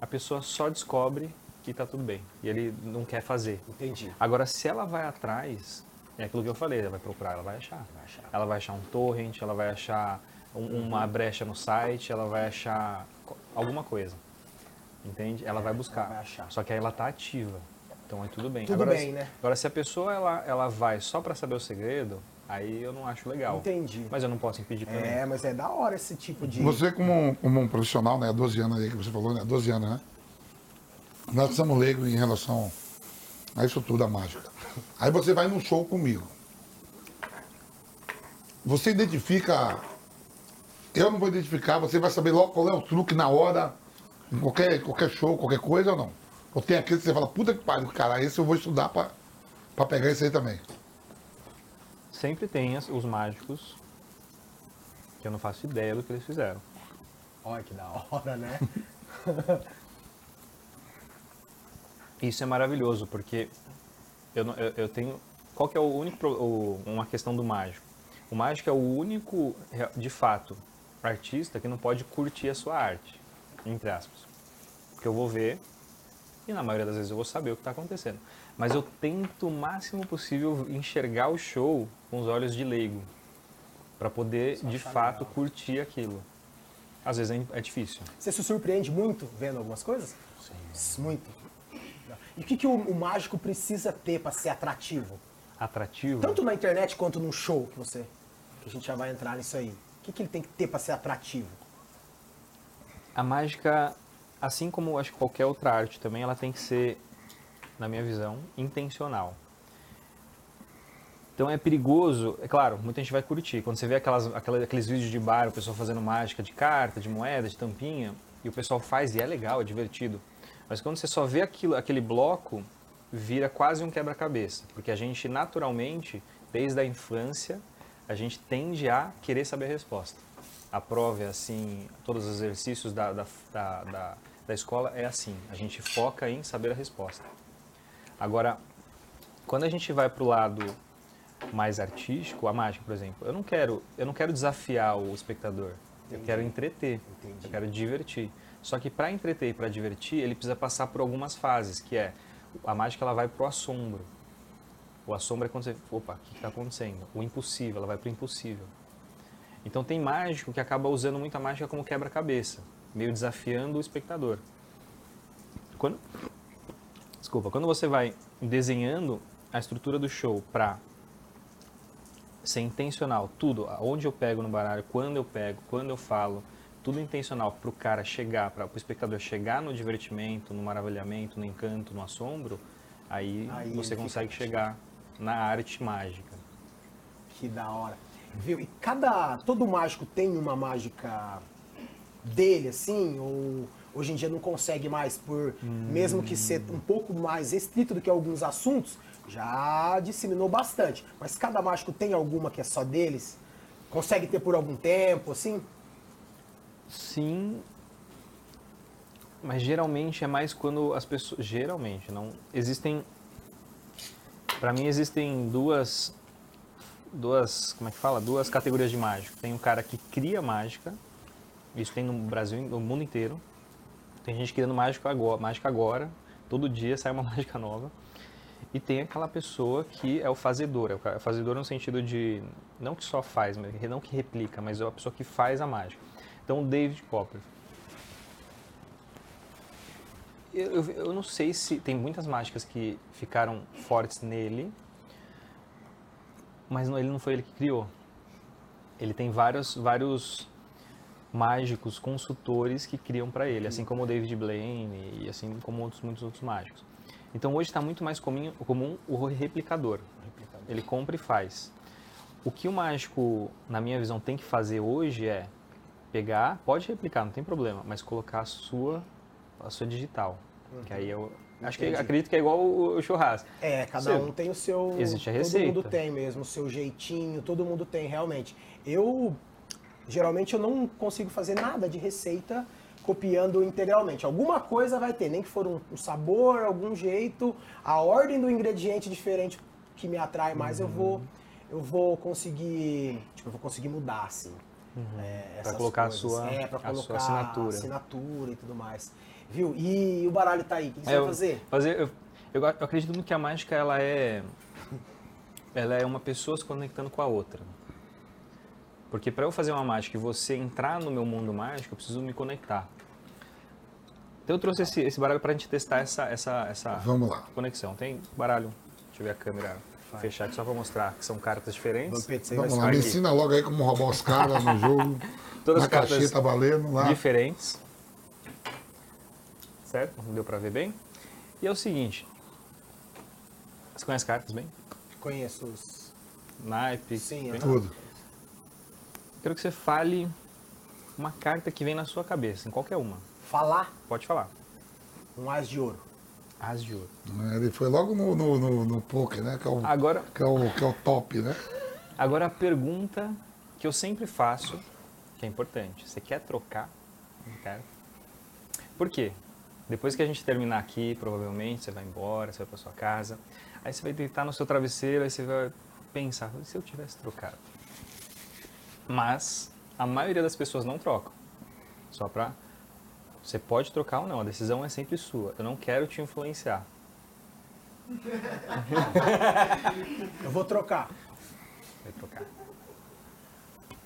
a pessoa só descobre que está tudo bem e ele não quer fazer. Entendi. Agora, se ela vai atrás, é aquilo que eu falei, ela vai procurar, ela vai achar. Ela vai achar um torrent, ela vai achar uma brecha no site, ela vai achar alguma coisa. Entende? Ela vai buscar. vai achar. Só que aí ela tá ativa. Então é tudo bem. Tudo agora, bem, se- né? Agora, se a pessoa ela, ela vai só para saber o segredo, aí eu não acho legal. Entendi. Mas eu não posso impedir também. É, mas é da hora esse tipo de. Você, como um, como um profissional, né, há 12 anos aí que você falou, né, 12 anos, né? Nós somos leigos em relação a isso tudo, a mágica. Aí você vai num show comigo. Você identifica. Eu não vou identificar, você vai saber logo qual é o truque na hora, em qualquer, qualquer show, qualquer coisa ou não? Ou tem aquele que você fala, puta que pariu, cara, esse eu vou estudar pra, pra pegar esse aí também. Sempre tem as- os mágicos que eu não faço ideia do que eles fizeram. Olha que da hora, né? Isso é maravilhoso, porque eu, eu, eu tenho. Qual que é o único. o- uma questão do mágico? O mágico é o único, de fato, artista que não pode curtir a sua arte, entre aspas. Porque eu vou ver e na maioria das vezes eu vou saber o que está acontecendo. Mas eu tento o máximo possível enxergar o show com os olhos de leigo, para poder, de achar fato, legal. curtir aquilo. Às vezes é, é difícil. Você se surpreende muito vendo algumas coisas? Sim. Muito. E o que, que o, o mágico precisa ter para ser atrativo? atrativo. Tanto na internet quanto num show que você. Que a gente já vai entrar nisso aí. Que, que ele tem que ter pra ser atrativo? A mágica, assim como acho que qualquer outra arte também, ela tem que ser, na minha visão, intencional. Então é perigoso, é claro, muita gente vai curtir. Quando você vê aquelas, aquela- aqueles vídeos de bar, o pessoal fazendo mágica de carta, de moeda, de tampinha, e o pessoal faz e é legal, é divertido. Mas quando você só vê aquilo, aquele bloco, vira quase um quebra-cabeça. Porque a gente, naturalmente, desde a infância, a gente tende a querer saber a resposta. A prova é assim, todos os exercícios da, da, da, da, da escola é assim. A gente foca em saber a resposta. Agora, quando a gente vai para o lado mais artístico, a mágica, por exemplo, eu não quero, eu não quero desafiar o espectador. Eu quero entreter. Entendi. Eu quero divertir. Só que para entreter e para divertir, ele precisa passar por algumas fases, que é a mágica ela vai pro assombro. O assombro é quando você, opa, o que está acontecendo? O impossível, ela vai pro impossível. Então tem mágico que acaba usando muito a mágica como quebra-cabeça, meio desafiando o espectador. Quando, desculpa, quando você vai desenhando a estrutura do show para ser intencional, tudo, onde eu pego no baralho, quando eu pego, quando eu falo, tudo intencional para o cara chegar, para o espectador chegar no divertimento, no maravilhamento, no encanto, no assombro, aí, Aí você consegue chegar na arte mágica. Que da hora. Viu? E cada. Todo mágico tem uma mágica dele, assim? Ou hoje em dia não consegue mais, por mesmo que ser um pouco mais restrito do que alguns assuntos, já disseminou bastante. Mas cada mágico tem alguma que é só deles? Consegue ter por algum tempo, assim? Sim, mas geralmente é mais quando as pessoas. Geralmente, não. Existem. Para mim, existem duas. Duas. Como é que fala? Duas categorias de mágico. Tem um cara que cria mágica, isso tem no Brasil, no mundo inteiro. Tem gente criando mágica agora, mágica agora, todo dia sai uma mágica nova. E tem aquela pessoa que é o fazedor, é o fazedor no sentido de não que só faz, não que replica, mas é a pessoa que faz a mágica. Então, o David Copperfield. Eu, eu, não sei se tem muitas mágicas que ficaram fortes nele, mas não, ele não foi ele que criou. Ele tem vários, vários mágicos, consultores que criam para ele, assim como o David Blaine e assim como outros, muitos outros mágicos. Então hoje está muito mais comum, comum o replicador. Ele compra e faz. O que o mágico, na minha visão, tem que fazer hoje é pegar, pode replicar, não tem problema, mas colocar a sua, a sua digital. Que aí eu acho que acredito que é igual o, o churrasco. É, cada Sim. um tem o seu. Existe a Todo receita. mundo tem mesmo, o seu jeitinho, todo mundo tem, realmente. Eu, geralmente, eu não consigo fazer nada de receita copiando integralmente. Alguma coisa vai ter, nem que for um, um sabor, algum jeito, a ordem do ingrediente diferente que me atrai mais, eu vou. Eu vou conseguir. Tipo, eu vou conseguir mudar, assim. é, essas colocar a sua- é, pra a sua colocar assinatura. assinatura e tudo mais. Viu? E o baralho tá aí. O que você É, vai fazer? Fazer, eu, eu, eu acredito muito que a mágica ela é ela é uma pessoa se conectando com a outra. Porque para eu fazer uma mágica e você entrar no meu mundo mágico, eu preciso me conectar. Então eu trouxe esse, esse baralho para a gente testar essa, essa, essa Vamos lá. conexão. Tem baralho, deixa eu ver a câmera fechar aqui só para mostrar que são cartas diferentes. Vai Vamos lá, me aqui. ensina logo aí como roubar os caras no jogo. Todas Na as cartas caixinha tá valendo lá. diferentes. Certo? Não deu para ver bem? E é o seguinte. Você conhece cartas bem? Conheço os. Naipe? Sim, bem? é. Tudo. Quero que você fale uma carta que vem na sua cabeça, em qualquer uma. Falar Pode falar. um as de ouro. As de ouro. Ele foi logo no, no, no, no poker, né? Que é, o, Agora, que, é o, que é o top, né? agora a pergunta que eu sempre faço, que é importante. Você quer trocar de carta? Por quê? Depois que a gente terminar aqui, provavelmente você vai embora, você vai para sua casa. Aí você vai deitar no seu travesseiro, aí você vai pensar, se eu tivesse trocado? Mas a maioria das pessoas não trocam. Só pra. Você pode trocar ou não, a decisão é sempre sua. Eu não quero te influenciar. Eu vou trocar. Vai trocar.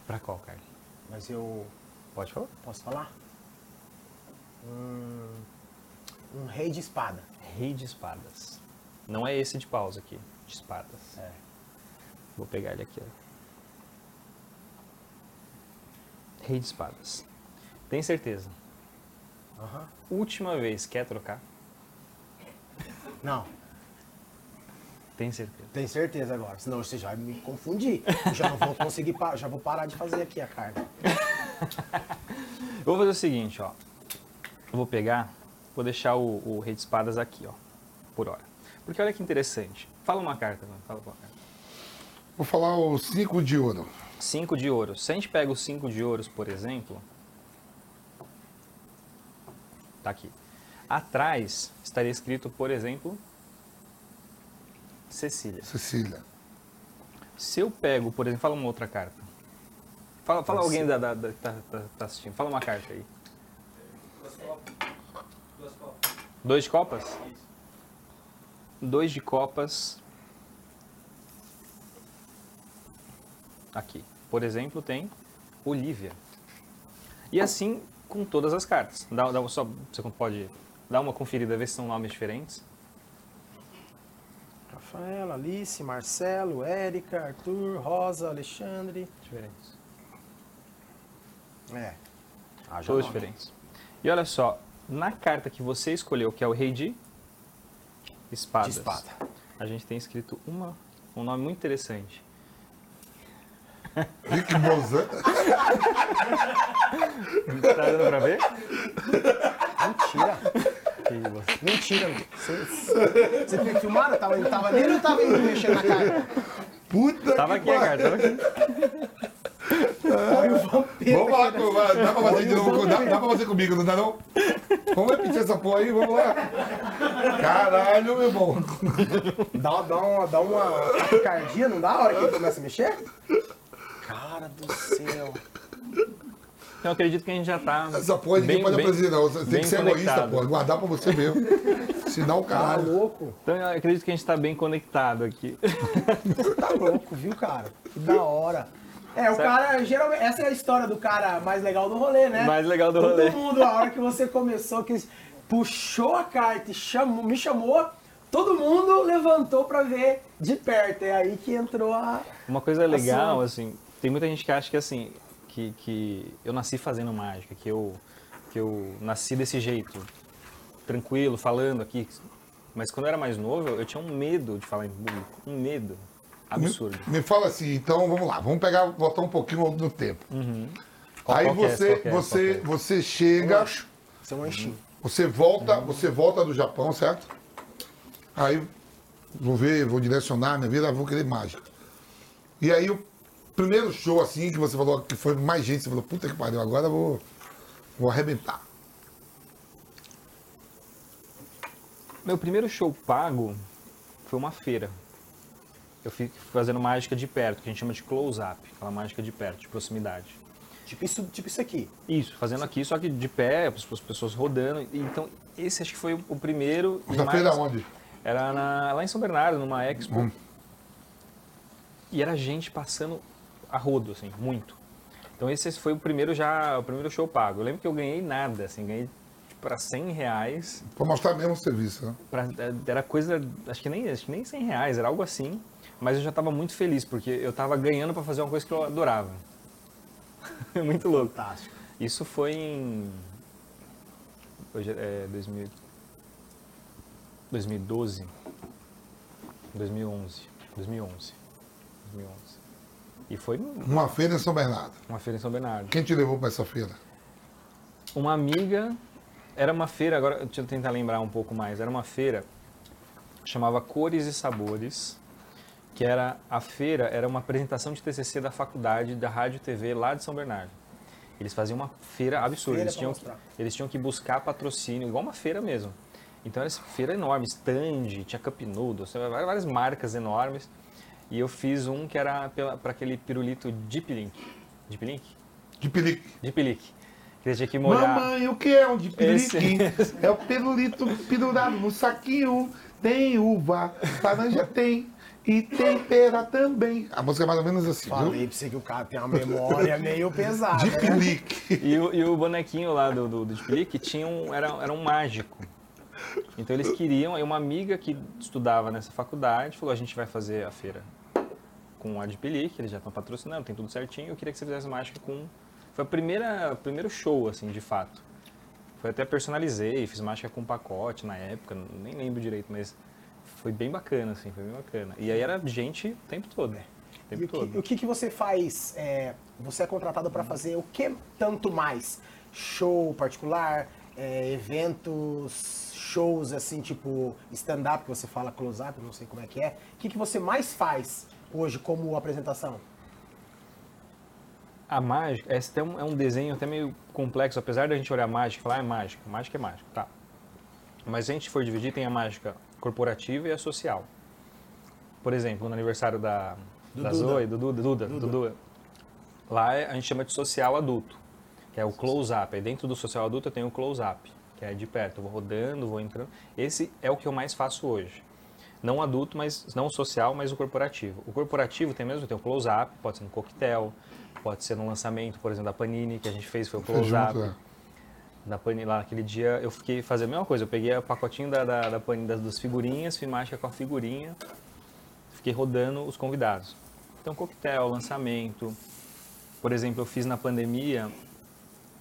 Pra qual, Carlos? Mas eu. Pode falar? Posso falar? Um, um rei de espada. Rei de espadas. Não é esse de paus aqui, de espadas. É. Vou pegar ele aqui, ó. Rei de espadas. Tem certeza? Aham. Última vez, quer trocar? Não, Tem certeza. tem certeza agora. Senão você já vai me confundir. Eu já não vou conseguir, já vou parar de fazer aqui a carta. Vou fazer o seguinte, ó. Eu vou pegar, vou deixar o, o rei de espadas aqui, ó, por hora. Porque olha que interessante. Fala uma carta, mano. Fala uma carta. Vou falar o 5 de ouro. Cinco de ouros. Se a gente pega os cinco de ouros, por exemplo, tá aqui. Atrás estaria escrito, por exemplo, Cecília. Cecília. Se eu pego, por exemplo, fala uma outra carta. Fala, fala alguém da, da, da- que tá, tá- tá assistindo. Fala uma carta aí. Duas copas. Duas copas. Dois de copas? Dois de copas. Aqui. Por exemplo, tem Olivia. E assim com todas as cartas. Dá, dá só, você pode dar uma conferida, ver se são nomes diferentes. Rafaela, Alice, Marcelo, Érica, Arthur, Rosa, Alexandre. Diferentes. É. Ah, Todos diferentes. E olha só, na carta que você escolheu, que é o Rei de Espadas, De espada. a gente tem escrito uma, um nome muito interessante. Rick Bozan. Tá dando pra ver? Mentira. Mentira. Você, você foi filmado? Tava, tava nele ou tava indo mexendo na carta? Puta Tava que aqui a pariu. carta, tava aqui. Olha o vampiro. Vamos lá, né? dá pra fazer de novo, dá, dá pra fazer comigo, não dá não? Vamos repetir essa porra aí, vamos lá. Caralho, meu irmão. Dá, dá uma, dá uma taquicardia, não dá a hora que ele começa a mexer? Cara do céu. Então eu acredito que a gente já tá. Essa porra ninguém bem- pode bem- apresentar, não. Você tem bem que ser egoísta, conectado. pô. Guardar pra você mesmo. Senão, Tá caralho. louco. Então eu acredito que a gente tá bem conectado aqui. Você tá louco, viu, cara? Que da hora. É, o Certo. cara, geralmente, essa é a história do cara mais legal do rolê, né? Mais legal do Todo rolê. mundo, a hora que você começou, que puxou a carta e chamou, me chamou, todo mundo levantou pra ver de perto. É aí que entrou a. Uma coisa legal, assim, tem muita gente que acha que assim, que, que eu nasci fazendo mágica, que eu, que eu nasci desse jeito, tranquilo, falando aqui. Mas quando eu era mais novo, eu tinha um medo de falar em público, um medo absurdo. Me fala assim, então vamos lá, vamos pegar, voltar um pouquinho no tempo. Qual- Aí qual é você, Qual é você, que você chega, Seu manchinho. você volta, você volta do Japão, certo? Aí vou ver, vou direcionar minha vida, vou querer mágica. E aí o primeiro show assim que você falou que foi mais gente, você falou, puta que pariu, agora eu vou, vou arrebentar. Meu primeiro show pago foi uma feira. Eu fui fazendo mágica de perto, que a gente chama de close-up, aquela mágica de perto, de proximidade. Tipo isso, tipo isso aqui. Isso, fazendo aqui, só que de pé, as as pessoas rodando. Então, esse acho que foi o primeiro. Essa mais- feira onde? Era na- lá em São Bernardo, numa expo. Hum. E era gente passando a rodo, assim, muito. Então esse foi o primeiro já, o primeiro show pago. Eu lembro que eu ganhei nada, assim, ganhei tipo, para 100 reais. Pra mostrar mesmo o serviço, né? Pra, era coisa, acho que, nem, acho que nem 100 reais, era algo assim. Mas eu já estava muito feliz, porque eu estava ganhando para fazer uma coisa que eu adorava. muito louco. Fantástico. Isso foi em. Hoje é 2000, 2012. 2011. 2011. 2011. E foi Uma feira em São Bernardo. uma feira em São Bernardo. Quem te levou pra essa feira? Uma amiga. Era uma feira, agora deixa eu tentar lembrar um pouco mais. Era uma feira chamava Cores e Sabores, que era a feira, era uma apresentação de TCC da faculdade da Rádio TV lá de São Bernardo. Eles faziam uma feira absurda, Feira eles tinham, que, eles tinham que buscar patrocínio, igual uma feira mesmo. Então era essa feira enorme, stand, tinha cup noodles, várias marcas enormes. E eu fiz um que era para aquele pirulito Deep Link. Deep Link? De Pelique. Deep Link. Que você tinha que molhar. Mamãe, o que é um de Esse Pelique? É o pirulito pendurado no saquinho. Tem uva, laranja tem e tempera também. A música é mais ou menos assim, viu? Falei pra você que o cara tem uma memória meio pesada. De né? Pelique. E o, e o bonequinho lá do, do, do Deep Link tinha um, era, era um mágico. Então eles queriam, aí uma amiga que estudava nessa faculdade falou, a gente vai fazer a feira com a de Pelic, eles já estão patrocinando, tem tudo certinho, eu queria que você fizesse mágica com... Foi a primeira, o primeiro show, assim, de fato. Foi até personalizei, fiz mágica com pacote na época, nem lembro direito, mas foi bem bacana, assim, foi bem bacana. E aí era gente o tempo todo, o tempo E o que, todo. o que, que você faz? é, você é contratado para fazer o que tanto mais? Show particular, é, eventos, shows assim, tipo stand-up, que você fala close-up, não sei como é que é. O que, que você mais faz hoje como apresentação? A mágica, esse é um, é um desenho até meio complexo, apesar da gente olhar mágica e falar, ah, é mágica, mágica é mágica, tá. Mas se a gente for dividir, tem a mágica corporativa e a social. Por exemplo, no aniversário da, Do da Duda. Zoe, do Duda, Duda, Duda. Dudu, lá é- a gente chama de social adulto, que é o close-up. Aí dentro do social adulto eu tenho o close-up, que é de perto, eu vou rodando, vou entrando. Esse é o que eu mais faço hoje. Não adulto, mas não o social, mas o corporativo. O corporativo tem mesmo, tem o close-up, pode ser no coquetel, pode ser no lançamento, por exemplo, da Panini, que a gente fez, foi o Fez close-up. Da Panini, lá naquele dia, eu fiquei fazendo a mesma coisa. Eu peguei o pacotinho da, da, da Panini, das, das figurinhas, fiz mágica com a figurinha, fiquei rodando os convidados. Então, coquetel, lançamento. Por exemplo, eu fiz na pandemia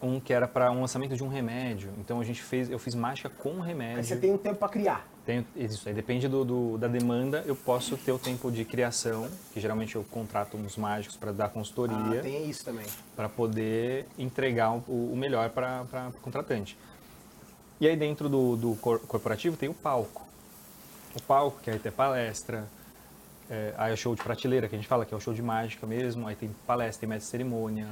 um que era para um lançamento de um remédio. Então, a gente fez, eu fiz mágica com remédio. Aí você tem um tempo para criar. Tenho, isso aí depende do, do- da demanda. Eu posso ter o tempo de criação, que geralmente eu contrato uns mágicos para dar Ah, consultoria tem isso também. para poder entregar o, o melhor para o contratante. E aí dentro do, do cor- corporativo tem o palco. O palco, que aí tem palestra, é, aí é o show de prateleira, que a gente fala que é o show de mágica mesmo, aí tem palestra, tem mestre cerimônia,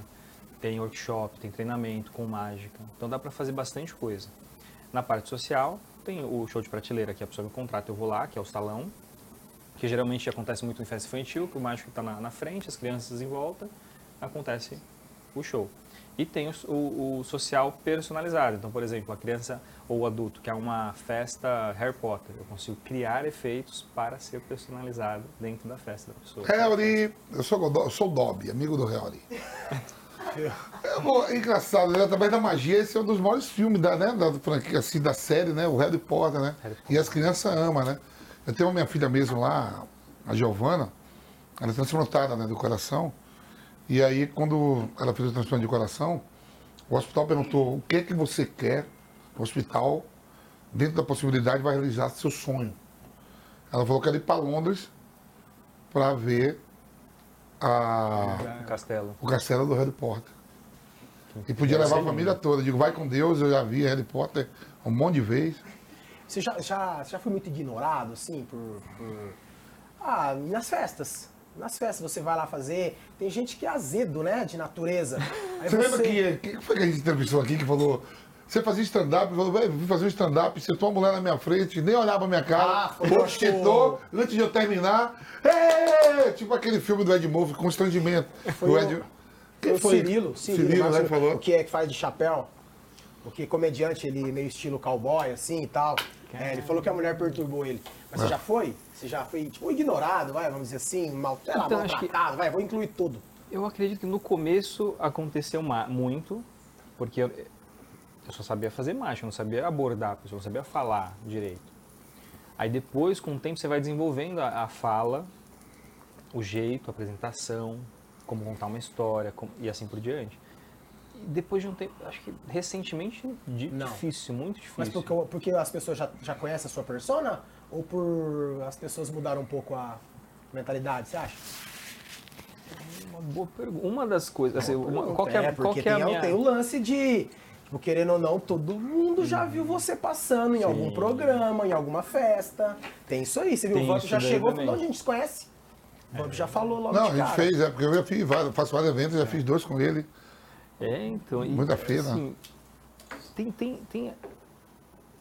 tem workshop, tem treinamento com mágica. Então dá para fazer bastante coisa. Na parte social, tem o show de prateleira, que a pessoa me contrata, eu vou lá, que é o salão, que geralmente acontece muito em festa infantil, que o mágico está na, na frente, as crianças em volta, acontece o show. E tem o, o- o social personalizado. Então, por exemplo, a criança ou o adulto quer uma festa Harry Potter, eu consigo criar efeitos para ser personalizado dentro da festa da pessoa. Harry, eu sou, eu sou o Dobby, amigo do Harry. É, bom, é engraçado, né? Através da magia, esse é um dos maiores filmes da, né, da franquia, assim, da série, né? O Harry Potter, né? Harry Potter. E as crianças amam, né? Eu tenho uma minha filha mesmo lá, a Giovana, ela é transplantada né, do coração. E aí, quando ela fez o transplante de coração, o hospital perguntou o que que você quer, o hospital, dentro da possibilidade, vai realizar seu sonho. Ela falou que era ir para Londres para ver a, Um castelo. o castelo do Harry Potter. E podia levar a família lindo. toda. Eu digo, vai com Deus, eu já vi Harry Potter um monte de vezes. Você já, já, você já foi muito ignorado, assim, por, por- Ah, nas festas. Nas festas você vai lá fazer. Tem gente que é azedo, né? De natureza. Aí Você, lembra que quem foi que a gente entrevistou aqui que falou? Você fazia stand-up, vim fazer um stand-up, sentou uma mulher na minha frente, nem olhava a minha cara, Ah, antes de eu terminar, tipo aquele filme do Ed Murphy, constrangimento. Foi o o- Ed... Foi Cirilo, Cirilo, Cirilo, né, o- falou. O que é que faz de chapéu? O que comediante, ele meio estilo cowboy, assim e tal. É, ele falou que a mulher perturbou ele. Mas É. você já foi? Você já foi, tipo, ignorado, vai, vamos dizer assim, mal, sei lá, Então, acho que- maltratado, vai, vou incluir tudo. Eu acredito que no começo aconteceu muito, porque eu, eu só sabia fazer mágica, eu não sabia abordar a pessoa, eu não sabia falar direito. Aí depois, com o tempo, você vai desenvolvendo a, a fala, o jeito, a apresentação, como contar uma história como- e assim por diante. E depois de um tempo, acho que recentemente, Não. difícil, muito difícil. Mas porque, porque as pessoas já, já conhecem a sua persona? Ou por as pessoas mudaram um pouco a mentalidade, você acha? Uma boa pergunta. Uma das coisas, assim, uma- qual é, é, qual que é a tem, minha... tem o lance de, tipo, querendo ou não, todo mundo já viu você passando em algum programa, em alguma festa. Tem isso aí, você viu? Tem o Vamp já chegou e falou, a gente se conhece. O Vamp já falou logo Não, de a gente fez, é, porque eu já fiz vários, faço vários eventos, já fiz dois com ele. É, então. e, Muita feira. assim, tem, tem, tem.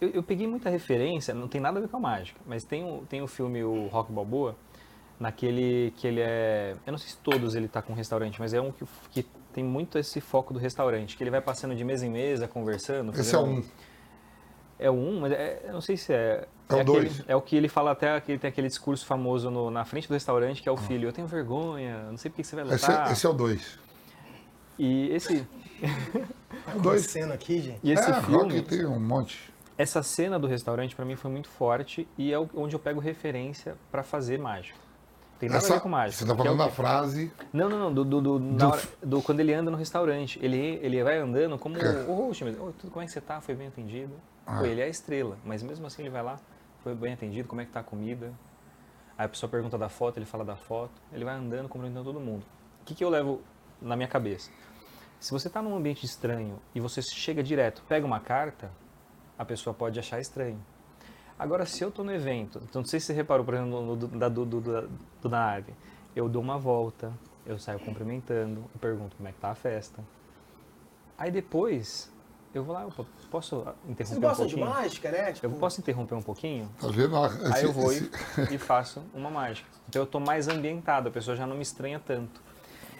Eu, eu peguei muita referência, não tem nada a ver com a mágica, mas tem o, tem o filme O Rock Balboa, naquele que ele é. Eu não sei se todos ele tá com restaurante, mas é um que, que tem muito esse foco do restaurante, que ele vai passando de mesa em mesa, conversando. Esse é um. É o um, mas é, eu não sei se é. É o aquele- dois. É o que ele fala até, que tem aquele discurso famoso no- na frente do restaurante, que é o filho, eu tenho vergonha, não sei por que você vai Esse, lutar. é- esse é o dois. E esse, Tá dois. acontecendo aqui, gente. e esse é, filme... tem um monte. essa cena do restaurante pra mim foi muito forte e é o- onde eu pego referência pra fazer mágica. Tem nada a ver com mágica. Você tá que é falando o da frase. Não, não, não. Do, do, do, Do- hora- do- quando ele anda no restaurante. Ele, ele vai andando como É. o host mesmo. "Ô, tudo, como é que você tá? Foi bem atendido? Ah. Pô, ele é a estrela. Mas mesmo assim ele vai lá. Foi bem atendido? Como é que tá a comida? Aí a pessoa pergunta da foto, ele fala da foto. Ele vai andando, cumprimentando todo mundo. O que, que eu levo na minha cabeça? Se você tá num ambiente estranho e você chega direto, pega uma carta, a pessoa pode achar estranho. Agora, se eu tô no evento, então não sei se você reparou, por exemplo, no, do, da, do, do, do, do na ave, eu dou uma volta, eu saio cumprimentando, eu pergunto como é que tá a festa. Aí depois, eu vou lá, opa, posso Vocês interromper um gostam de pouquinho? mágica, né? Tipo, Eu posso interromper um pouquinho? Tá vendo? Aí eu vou e, e faço uma mágica. Então eu tô mais ambientado, a pessoa já não me estranha tanto.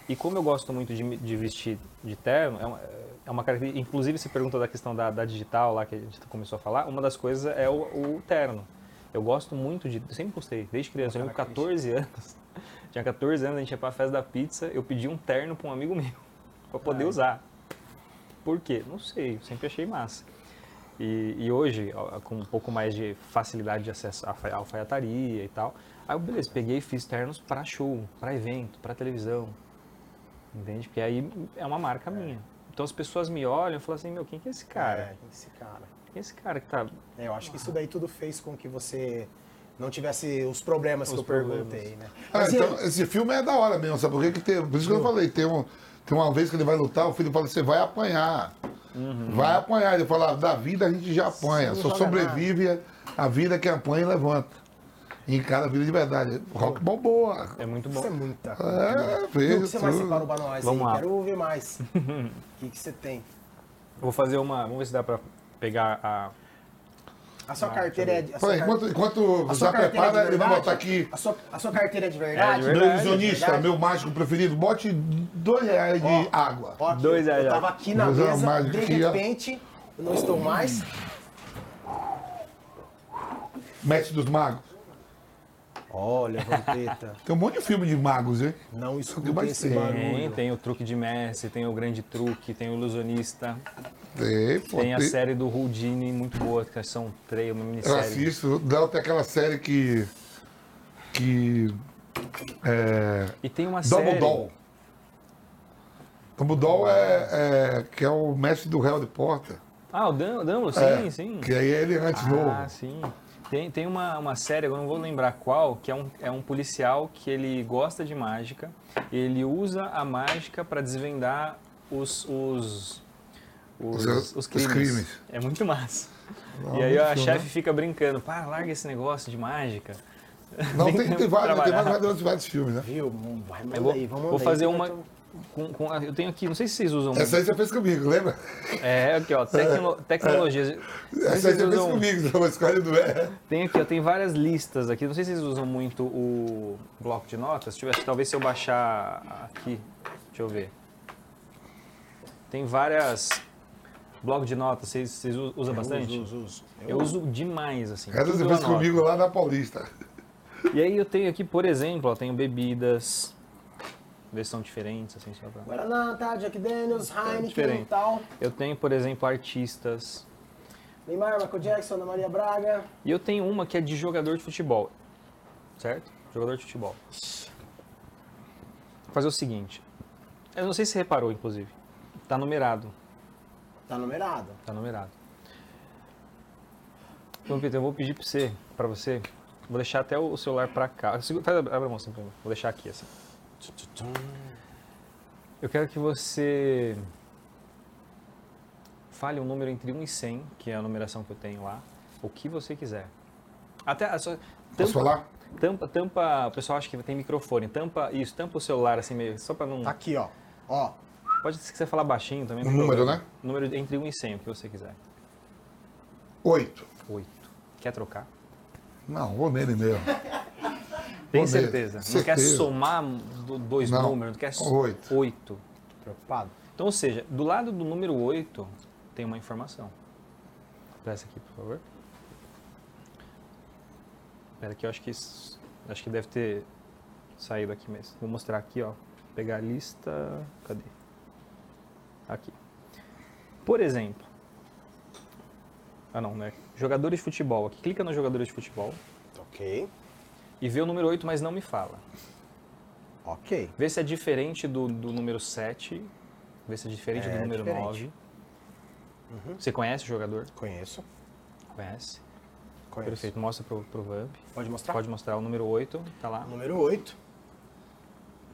E como eu gosto muito de, de vestir de terno, é uma, é uma característica. Inclusive, se pergunta da questão da, da digital lá que a gente começou a falar, uma das coisas é o, o terno. Eu gosto muito de. Sempre gostei, desde criança. Eu lembro com 14 anos. Tinha 14 anos, a gente ia pra festa da pizza, eu pedi um terno pra um amigo meu, pra poder Ai. usar. Por quê? Não sei, eu sempre achei massa. E, e hoje, com um pouco mais de facilidade de acesso à alfa- alfaiataria e tal, aí eu, beleza, peguei e fiz ternos para show, para evento, para televisão. Entende? Porque aí é uma marca minha. Então as pessoas me olham e falam assim, meu, quem que é esse cara? É, esse cara. Quem é esse cara que tá... É, eu acho que isso daí tudo fez com que você não tivesse os problemas que Os eu problemas. perguntei, né? Ah, Mas então, aí? esse filme é da hora mesmo, sabe por quê? que tem? Por isso que eu falei, tem, um, tem uma vez que ele vai lutar, o filho fala, você vai apanhar. Vai apanhar. Ele fala, da vida a gente já apanha. Sim, Só sobrevive a vida que apanha e levanta. E encara a vida de verdade. Rock boa. É muito bom. Isso é muita. É, E o que você mais separou pra nós Vamos aí? lá. Quero ver mais. O que, que você tem? Vou fazer uma... Vamos ver se dá pra pegar a... A sua Ah, carteira é de. a Peraí, enquanto, enquanto carteira prepara, de ele vai verdade? botar aqui. A sua, a sua carteira é de verdade? É de Meu verdade. ilusionista, verdade. meu mágico preferido, bote dois reais de Ó. água. Ó, Dois eu, reais. eu tava aqui na mesa, de repente, eu não estou mais. Mestre dos magos. Olha, Vampeta, Tem um monte de filme de magos, hein? não escutem mais esse tem? Tem, barulho. tem o truque de Messi, tem o grande truque, tem o ilusionista, Tem, pô. tem a tem- série do Houdini, muito boa, que são três, uma Eu minissérie. assisto. Dela tem aquela série que. que. É. E tem uma Double série... Doll. Double Doll é, é. que é o mestre do Harry Potter. Ah, o Dumbledore, sim, É, sim. Que aí é ele antes Ah, novo. sim. Tem, tem uma, uma série, eu não vou lembrar qual, que é um, é um policial que ele gosta de mágica. Ele usa a mágica para desvendar os, os, os, Os- os os crimes. crimes. É muito massa. Não, e aí a chefe né? fica brincando, pá, larga esse negócio de mágica. Não, tem, tem vários, tem vários, vários, filmes, né? Viu? Vai, manda vou, aí, vamos vou aí, fazer que uma. nós Com, com- eu tenho aqui, não sei se vocês usam. Essa aí você fez comigo, lembra? É, aqui, ó, tecno, tecnologias. Não sei se Essa aí você fez comigo, você falou, escolhe do é. Tem aqui, ó, tem várias listas aqui. Não sei se vocês usam muito o bloco de notas. Deixa eu ver, talvez se eu baixar aqui. Deixa eu ver. Tem várias. Bloco de notas, vocês, vocês usam bastante? Uso, uso, uso. Eu uso demais, assim. Essa você eu fez comigo lá na Paulista. E aí eu tenho aqui, por exemplo, ó, tenho bebidas. Versão diferentes, assim, só pra... Guaraná, tá? Jack Daniels, Heineken e tal. Eu tenho, por exemplo, artistas. Neymar, Michael Jackson, Ana Maria Braga. E eu tenho uma que é de jogador de futebol. Certo? Jogador de futebol. Vou fazer o seguinte. Eu não sei se você reparou, inclusive. Tá numerado. Tá numerado. Tá numerado. Então, Peter, eu vou pedir pra você, pra você. Vou deixar até o celular pra cá. Faz, abre a mão assim pra mim. Vou deixar aqui, assim. Eu quero que você fale um número entre 1 e 100, que é a numeração que eu tenho lá. O que você quiser. Até a sua, Posso tampa, falar? tampa, tampa, o pessoal acha que tem microfone. Tampa isso, tampa o celular assim meio, só pra não... Tá aqui, ó. Ó. Pode se quiser falar baixinho também. Tem número, problema. né? Número entre 1 e 100, o que você quiser. Oito. 8. Quer trocar? Não, vou nele mesmo. Tem nele. certeza? Não quer Certeza. somar do- dois Não. números? Não quer Oito. Oito. Preocupado? Então, ou seja, do lado do número 8 tem uma informação. Presta aqui, por favor. Espera aqui, eu acho que isso- acho que deve ter saído aqui mesmo. Vou mostrar aqui, ó. Pegar a lista. Cadê? Aqui. Por exemplo. Ah não, não é. jogadores de futebol. Aqui, clica no jogadores de futebol Ok. E vê o número 8, mas não me fala. Ok. Vê se é diferente do, do número 7, vê se é diferente É do número diferente. 9. Você conhece o jogador? Conheço. Conhece. Conheço. Perfeito, mostra pro, pro Vamp. Pode mostrar? Pode mostrar o número 8, tá lá. Número 8.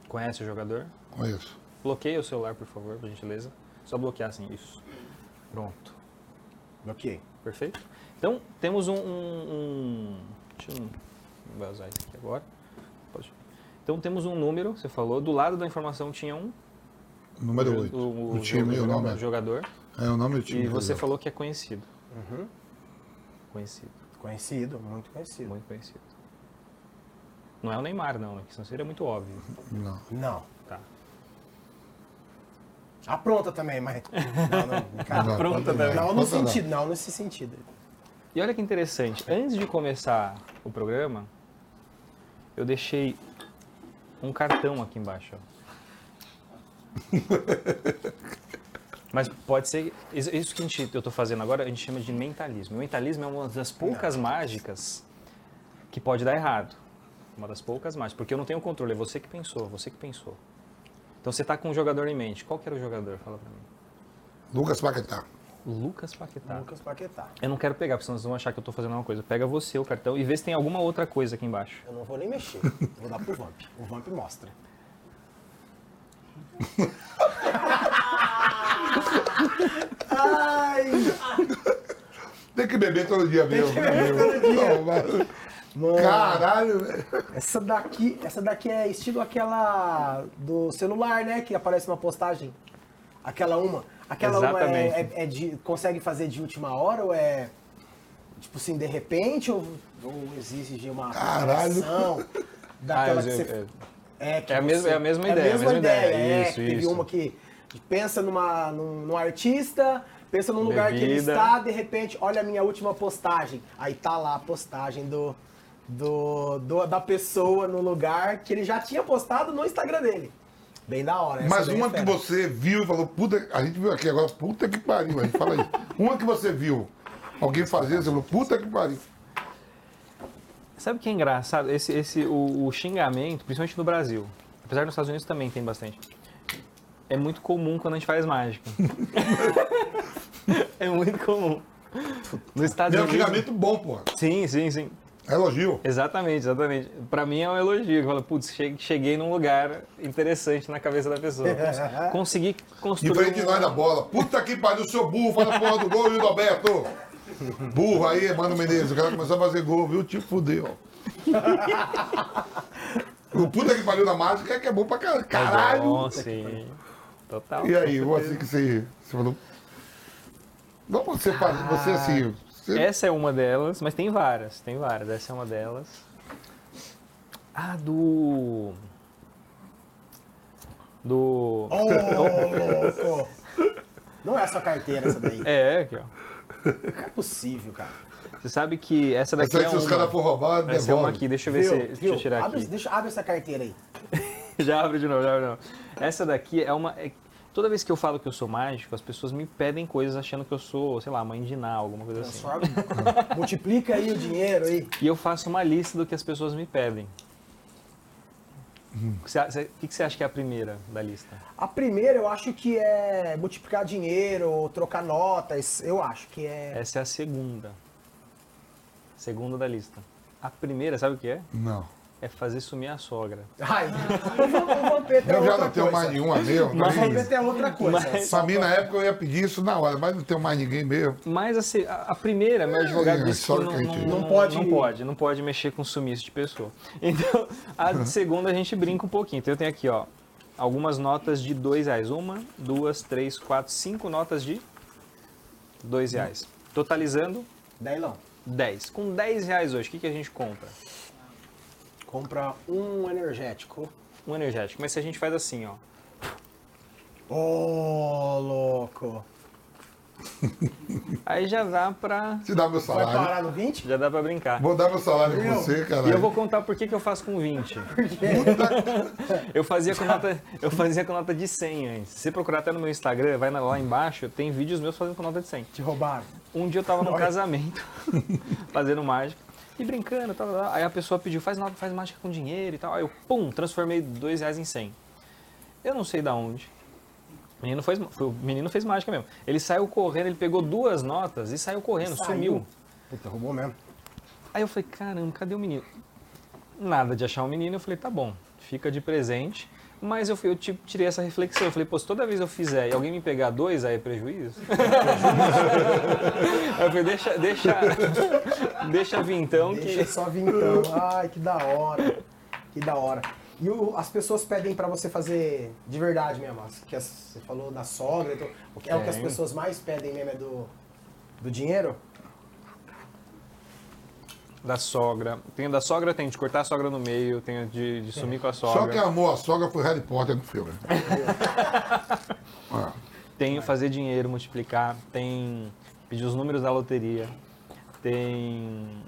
Conhece o jogador? Conheço. Bloqueia o celular, por favor, por gentileza. Só bloquear assim, isso. Pronto. Ok. Perfeito? Então, temos um... um, um deixa eu... Não vai usar isso aqui agora. Pode. Então, temos um número, você falou. Do lado da informação tinha um... Número o- 8. O, O time e o nome. o jogador. É o nome do time. E você falou que é conhecido. Uhum. Conhecido. Conhecido, muito conhecido. Muito conhecido. Não é o Neymar, não, né? Senão seria muito óbvio. Não. Não. Tá. Apronta também, mas. Não, não, cara, Não, também. não no sentido, não nesse sentido. E olha que interessante, antes de começar o programa, eu deixei um cartão aqui embaixo. Mas pode ser. Isso que a gente, eu estou fazendo agora, a gente chama de mentalismo. O mentalismo é uma das poucas mágicas que pode dar errado. Uma das poucas mágicas. Porque eu não tenho controle, é você que pensou, você que pensou. Então você está com um jogador em mente. Qual que era o jogador? Fala pra mim. Lucas Paquetá. Lucas Paquetá. Lucas Paquetá. Eu não quero pegar, porque senão vocês vão achar que eu tô fazendo uma coisa. Pega você o cartão e vê se tem alguma outra coisa aqui embaixo. Eu não vou nem mexer. Vou dar pro Vamp. O Vamp mostra. Ai! Tem que beber todo dia mesmo. que beber todo dia. Não, mas- Mano, Caralho, velho. essa daqui, essa daqui é estilo aquela do celular, né? Que aparece uma postagem. Aquela uma. Aquela uma é, Exatamente. é- é de. Consegue fazer de última hora ou é. Tipo assim, de repente? Ou, ou exige uma Caralho. preparação Daquela Ah, que você. eu- É, que É a mesma- é a mesma ideia, É a mesma, mesma ideia, ideia. é. Isso, que teve isso. uma que pensa numa, num, num artista, pensa num lugar que ele Bebida. está, de repente, olha a minha última postagem. Aí tá lá a postagem do, do, do- da pessoa no lugar que ele já tinha postado no Instagram dele. Bem da hora. Mas uma que você viu e falou, puta, a gente viu aqui agora, puta que pariu, a gente fala isso. Uma que você viu alguém fazer, você falou, puta que pariu. Sabe o que é engraçado? Esse, esse, o, o xingamento, principalmente no Brasil, apesar que nos Estados Unidos também tem bastante, é muito comum quando a gente faz mágica. é muito comum. Nos Estados E é um Unidos. xingamento bom, porra. Sim, sim, sim. É elogio. Exatamente, exatamente. Pra mim é um elogio. Fala, putz, che- cheguei num lugar interessante na cabeça da pessoa. Cons- Consegui construir. Diferente de um- nós da bola. Puta que pariu, seu burro, faz a porra do gol, viu, Roberto? Burro aí, Mano Menezes, o cara começou a fazer gol, viu? Te fudeu. o puta que pariu da mágica é que é bom pra caralho. É Caralho! bom, sim. Total. E aí, você que você, você falou. Não, você faz, você assim. Você, Essa é uma delas, mas tem várias, tem várias. Essa é uma delas. Ah, do. Do. Ô, louco! Não é só carteira essa daí. É, aqui, ó. Não é possível, cara. Você sabe que essa daqui essa aí, é se os caras for uma. roubar, Essa é uma aqui, deixa eu ver Viu? se. Deixa Viu? eu tirar abre, aqui. Deixa, abre essa carteira aí. Já abre de novo, já abre de novo. Essa daqui é uma. Toda vez que eu falo que eu sou mágico, as pessoas me pedem coisas achando que eu sou, sei lá, mãe de Ná, alguma coisa assim. Transforma. Multiplica aí o dinheiro aí. E eu faço uma lista do que as pessoas me pedem. Hum. O que você- acha que é a primeira da lista? A primeira eu acho que é multiplicar dinheiro, ou trocar notas. Eu acho que é. Essa é a segunda. Segunda da lista. A primeira, sabe o que é? Não. É fazer sumir a sogra. Ai, o o Vampeta é Eu já não tenho coisa. mais nenhuma mesmo. O Mas... Vampeta é outra coisa. Mas- Pra mim, na época, eu ia pedir isso na hora, mas não tenho mais ninguém mesmo. Mas a, se- a- a primeira, meu advogado É, disse que não, que gente- não, Não pode- não pode, não pode mexer com sumiço de pessoa. Então, a segunda a gente brinca um pouquinho. Então eu tenho aqui, ó, algumas notas de dois reais. Uma, duas, três, quatro, cinco notas de dois reais. Totalizando Dailão, 10. Com 10 reais hoje, o que, que a gente compra? Compra um energético. Um energético. Mas se a gente faz assim, ó. Ô, louco. Aí já dá pra. Se dá meu Vai salário. parar no 20? Já dá pra brincar. Vou dar meu salário pra você, cara. E eu vou contar por que, que eu faço com 20. eu, fazia com nota, eu fazia com nota de 100 antes. Se você procurar até no meu Instagram, vai lá embaixo, tem vídeos meus fazendo com nota de 100. Te roubaram. Um dia eu tava num casamento, fazendo mágica, e brincando, tal, tal, tal. aí a pessoa pediu, faz, faz mágica com dinheiro e tal. Aí eu, pum, transformei dois reais em 100. Eu não sei da onde. O menino, fez, foi- o menino fez mágica mesmo. Ele saiu correndo, ele pegou duas notas e saiu correndo, Saiu. sumiu. Puta, roubou mesmo. Aí eu falei, caramba, cadê o menino? Nada de achar o menino, eu falei, tá bom, fica de presente. Mas eu, fui- eu tipo, tirei essa reflexão, eu falei, pô, se toda vez eu fizer e alguém me pegar dois, aí é prejuízo? aí eu falei, deixa, deixa, deixa vir então Deixa que... só vir então. Ai, que da hora. Que da hora. E o- as pessoas pedem pra você fazer de verdade mesmo. Que as- você falou da sogra. então, o que- é o que as pessoas mais pedem mesmo é do, do dinheiro? Da sogra. Tem da sogra, tem de cortar a sogra no meio, tem de, de sumir com a sogra. Só quem amou a sogra foi Harry Potter no filme. Ah, Tem fazer dinheiro, multiplicar, tem pedir os números da loteria, tem.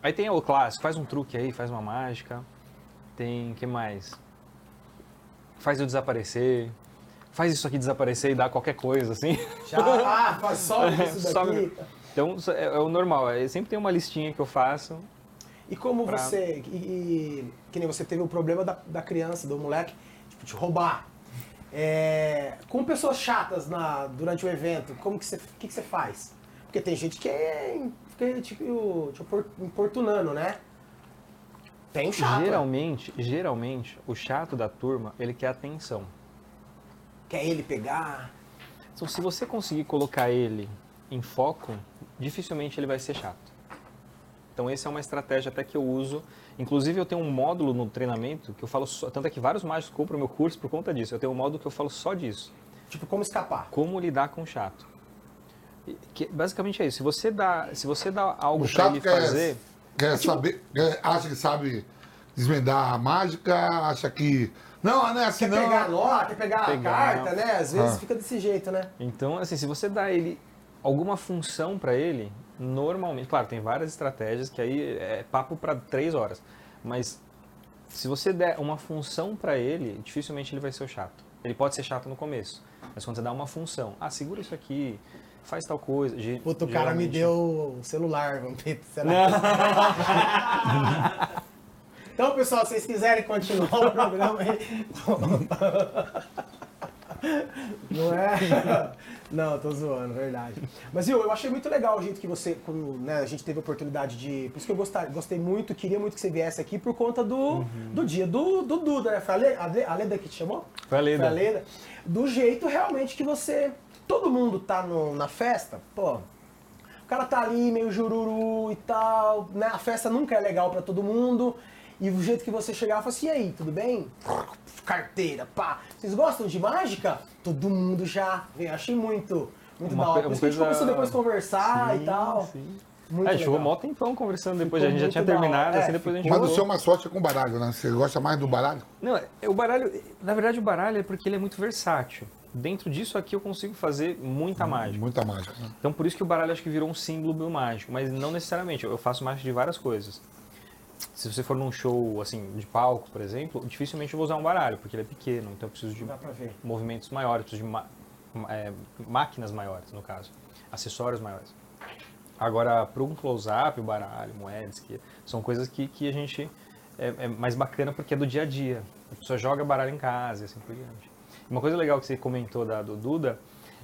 Aí tem o clássico, faz um truque aí, faz uma mágica. Tem. que mais? Faz eu desaparecer. Faz isso aqui desaparecer e dá qualquer coisa, assim. Já, ah, faz só isso daqui. Sobe. Então é, é o normal, é, sempre tem uma listinha que eu faço. E como Pra- você. E, e- que nem você teve o problema da, da criança, do moleque, tipo, te roubar. É, com pessoas chatas na, durante o evento, como que você, que, que você faz? Porque tem gente que é, fica tipo, te importunando, né? Tem chato. Geralmente, geralmente, o chato da turma, ele quer atenção. Quer ele pegar. Então, se você conseguir colocar ele em foco, dificilmente ele vai ser chato. Então, essa é uma estratégia até que eu uso. Inclusive, eu tenho um módulo no treinamento que eu falo só. Tanto é que vários mágicos compram meu curso por conta disso. Eu tenho um módulo que eu falo só disso. Tipo, como escapar. Como lidar com o chato. E Que, basicamente é isso. Se você dá, se você dá algo para chato ele quer, fazer. quer saber, quer- acha que sabe desvendar a mágica, acha que. Não, não é assim Quer não. pegar a nota, quer pegar, Pegar. a carta, né? Às vezes Ah. fica desse jeito, né? Então, assim, se você dá ele alguma função para ele, normalmente, claro, tem várias estratégias que aí é papo para três horas, mas se você der uma função para ele, dificilmente ele vai ser o chato. Ele pode ser chato no começo, mas quando você dá uma função, ah, segura isso aqui, faz tal coisa. ge- Puta, o cara me deu o celular, vamos ver, será? Então, pessoal, se vocês quiserem continuar o programa aí. Não é? Não, tô zoando, verdade. Mas viu, eu achei muito legal o jeito que você, como, né, a gente teve a oportunidade de. Por isso que eu gostei, gostei muito, queria muito que você viesse aqui por conta do, do dia do, do Duda, né? Foi a Leda, a Le- a Leda que te chamou? Foi a Leda. Foi a Leda. Do jeito realmente que você. Todo mundo tá no- na festa, pô. O cara tá ali meio jururu e tal, né? A festa nunca é legal pra todo mundo. E o jeito que você chegava, fala assim, e aí, tudo bem? Carteira, pá. Vocês gostam de mágica? Todo mundo já. Eu achei muito, muito Uma da hora. Por isso uma que a gente coisa- começou depois a conversar e Sim, tal. sim. Muito É, a gente ficou mó tempão conversando depois, Ficou a gente já tinha terminado, É, assim, depois a gente Mas o voltou. seu mais forte é com baralho, né? Você gosta mais do baralho? Não, é- o baralho, na verdade o baralho é porque ele é muito versátil. Dentro disso aqui eu consigo fazer muita mágica. Muita mágica. né? Então por isso que o baralho acho que virou um símbolo do mágico, mas não necessariamente. Eu faço mágica de várias coisas. Se você for num show assim de palco, por exemplo, dificilmente eu vou usar um baralho, porque ele é pequeno, então eu preciso de movimentos maiores, preciso de ma- é, máquinas maiores, no caso, acessórios maiores. Agora, para um close-up, o baralho, moedas, que são coisas que, que a gente é, é mais bacana porque é do dia a dia. A pessoa joga baralho em casa e assim por diante. Uma coisa legal que você comentou da, do Duda,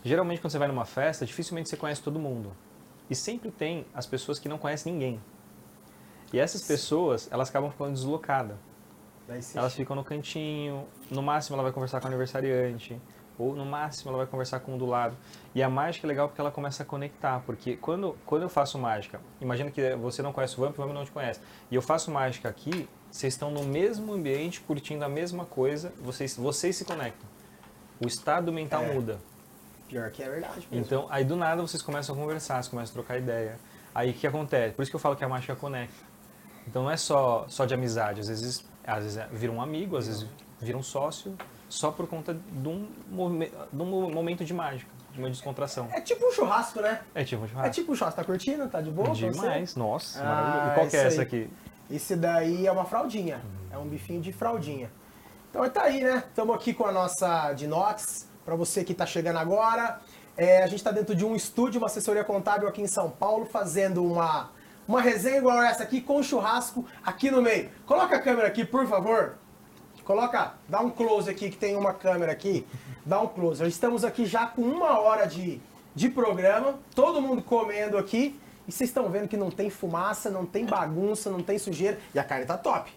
geralmente quando você vai numa festa, dificilmente você conhece todo mundo. E sempre tem as pessoas que não conhecem ninguém. E essas pessoas, elas acabam ficando deslocadas. Elas ficam no cantinho, no máximo ela vai conversar com o aniversariante, ou no máximo ela vai conversar com o do lado. E a mágica é legal porque ela começa a conectar, porque quando, quando eu faço mágica, imagina que você não conhece o Vamp, o Vamp não te conhece, e eu faço mágica aqui, vocês estão no mesmo ambiente, curtindo a mesma coisa, vocês, vocês se conectam. O estado mental É. muda. Pior que é verdade mesmo. Então, aí do nada vocês começam a conversar, vocês começam a trocar ideia. Aí o que acontece? Por isso que eu falo que a mágica conecta. Então não é só, só de amizade, às vezes, às vezes é- vira um amigo, às vezes vira um sócio, só por conta de um, de um mo- momento de mágica, de uma descontração. É tipo um churrasco, né? É tipo um É churrasco. tipo um churrasco. Tá curtindo? Tá de boa? Demais, nossa, Ah. E qual que é essa aí. aqui? Esse daí é uma fraldinha. É um bifinho de fraldinha. Então tá aí, né? Estamos aqui com a nossa de Nox. Pra você que tá chegando agora. É, a gente está dentro de um estúdio, uma assessoria contábil aqui em São Paulo, fazendo uma, uma resenha igual essa aqui, com churrasco aqui no meio. Coloca a câmera aqui, por favor. Coloca, dá um close aqui, que tem uma câmera aqui. Dá um close. Estamos aqui já com uma hora de, de programa, todo mundo comendo aqui. E vocês estão vendo que não tem fumaça, não tem bagunça, não tem sujeira. E a carne tá top.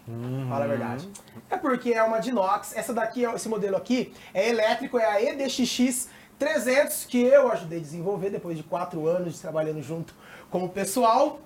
Fala a verdade. É porque é uma de inox. Essa daqui, esse modelo aqui, é elétrico, é a EDXX 300, que eu ajudei a desenvolver depois de quatro anos de trabalhando junto com o pessoal.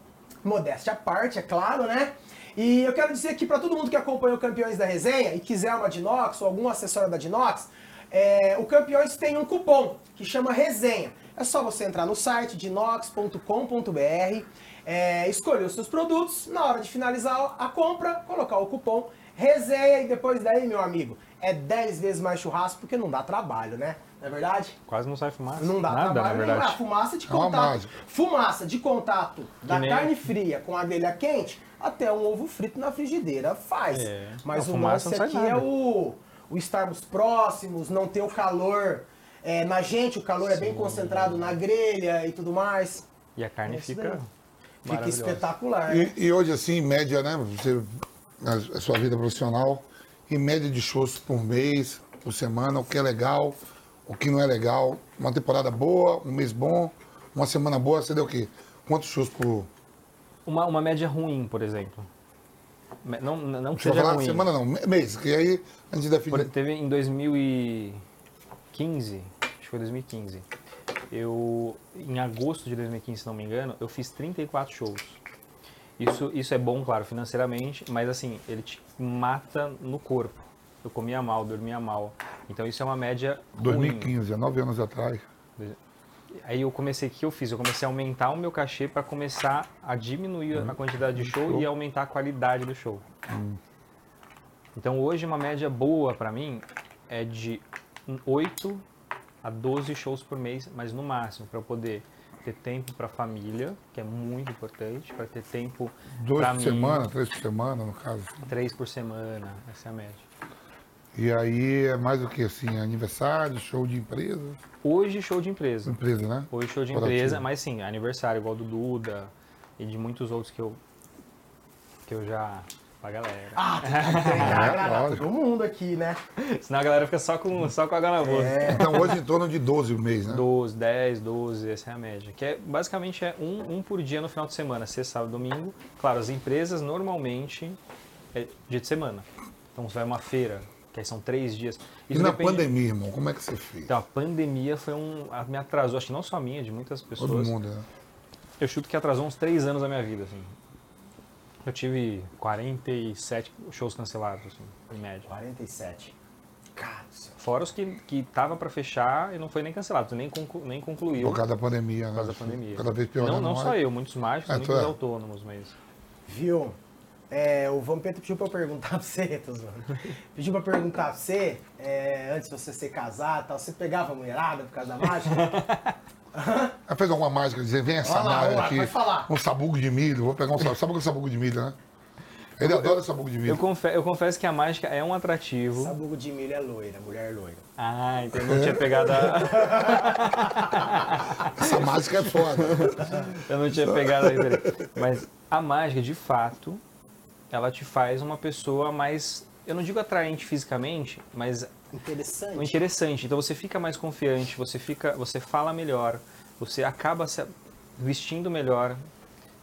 Modéstia à parte, é claro, né? E eu quero dizer aqui para todo mundo que acompanha o Campeões da Resenha e quiser uma Dinox ou algum acessório da Dinox, é, o Campeões tem um cupom que chama Resenha. É só você entrar no site dinox.com.br, é, escolher os seus produtos, na hora de finalizar a compra, colocar o cupom Resenha e depois daí, meu amigo, é 10 vezes mais churrasco porque não dá trabalho, né? Não é verdade? Quase não sai fumaça. Não dá Nada, trabalho na nenhum. verdade. Ah, fumaça de É contato. fumaça de contato da nem- carne fria com a grelha quente, até um ovo frito na frigideira faz. É. Mas Não, o lance não aqui é nada. o, o estarmos próximos, não ter o calor é, na gente, o calor é bem concentrado na grelha e tudo mais. E a carne É fica. Fica espetacular. E, e hoje, assim, em média, né? Você, a, a sua vida profissional, em média de shows por mês, por semana, o que é legal, o que não é legal. Uma temporada boa, um mês bom, uma semana boa, você deu o quê? Quantos shows por. Uma, uma média ruim, por exemplo. Não, não que seja falar ruim. semana não, mês, que aí a gente define. Por- teve em 2015, acho que foi 2015. Eu, em agosto de 2015, se não me engano, eu fiz 34 shows. Isso, isso é bom, claro, financeiramente, mas assim, ele te mata no corpo. Eu comia mal, dormia mal. Então isso é uma média ruim. 2015, há nove anos atrás. Aí eu comecei, o que eu fiz? Eu comecei a aumentar o meu cachê para começar a diminuir a quantidade de show e aumentar a qualidade do show. Então hoje uma média boa para mim é de 8 a 12 shows por mês, mas no máximo para eu poder ter tempo para família, que é muito importante, para ter tempo Dois por mim, semana, três por semana, no caso. três por semana, essa é a média. E aí é mais o que, assim, aniversário, show de empresa. Hoje show de empresa. Empresa, né? Hoje show de empresa, mas sim, aniversário igual do Duda e de muitos outros que eu que eu já pra galera. Ah, tem que agradar lógico. todo mundo aqui, né? Senão a galera fica só com só com a água na boca. É. Então hoje em torno de 12 o mês, né? 12, 10, 12, essa é a média. Que é, basicamente é um, um por dia no final de semana, sexta, sábado, domingo. Claro, as empresas normalmente é dia de semana. Então você vai uma feira, que aí são três dias. E Isso na depende- pandemia, irmão, como é que você fez? Então, a pandemia foi um. a- Me atrasou, acho que não só a minha, de muitas pessoas. Todo mundo, né? Eu chuto que atrasou uns três anos da minha vida, assim. Eu tive 47 shows cancelados, assim, em média. 47. Cara. Fora os que, que tava pra fechar e não foi nem cancelado, nem, conclu, nem concluiu Por causa da pandemia, né? por causa da pandemia. Cada vez pior. Não, não só eu, muitos mágicos, É, muitos é. autônomos, mas... Viu? É, o Vampeta pediu pra eu perguntar pra você, tô zoando. Pediu pra perguntar pra você, é, antes de você ser casado e tal, você pegava a mulherada por causa da mágica? Ela fez alguma mágica, dizer, vem essa Olha lá, mágica lá, aqui. pode falar. Um sabugo de milho, vou pegar um sabugo. Sabe o que é sabugo de milho, né? Ele adora sabugo de milho. Eu, confe- eu confesso que a mágica é um atrativo. Sabugo de milho é loira, mulher loira. Ah, então eu não tinha pegado a... Essa mágica é foda. Eu não tinha pegado a referência. Mas a mágica, de fato, ela te faz uma pessoa mais... Eu não digo atraente fisicamente, mas Interessante. interessante. Então você fica mais confiante, você fica, você fala melhor, você acaba se vestindo melhor,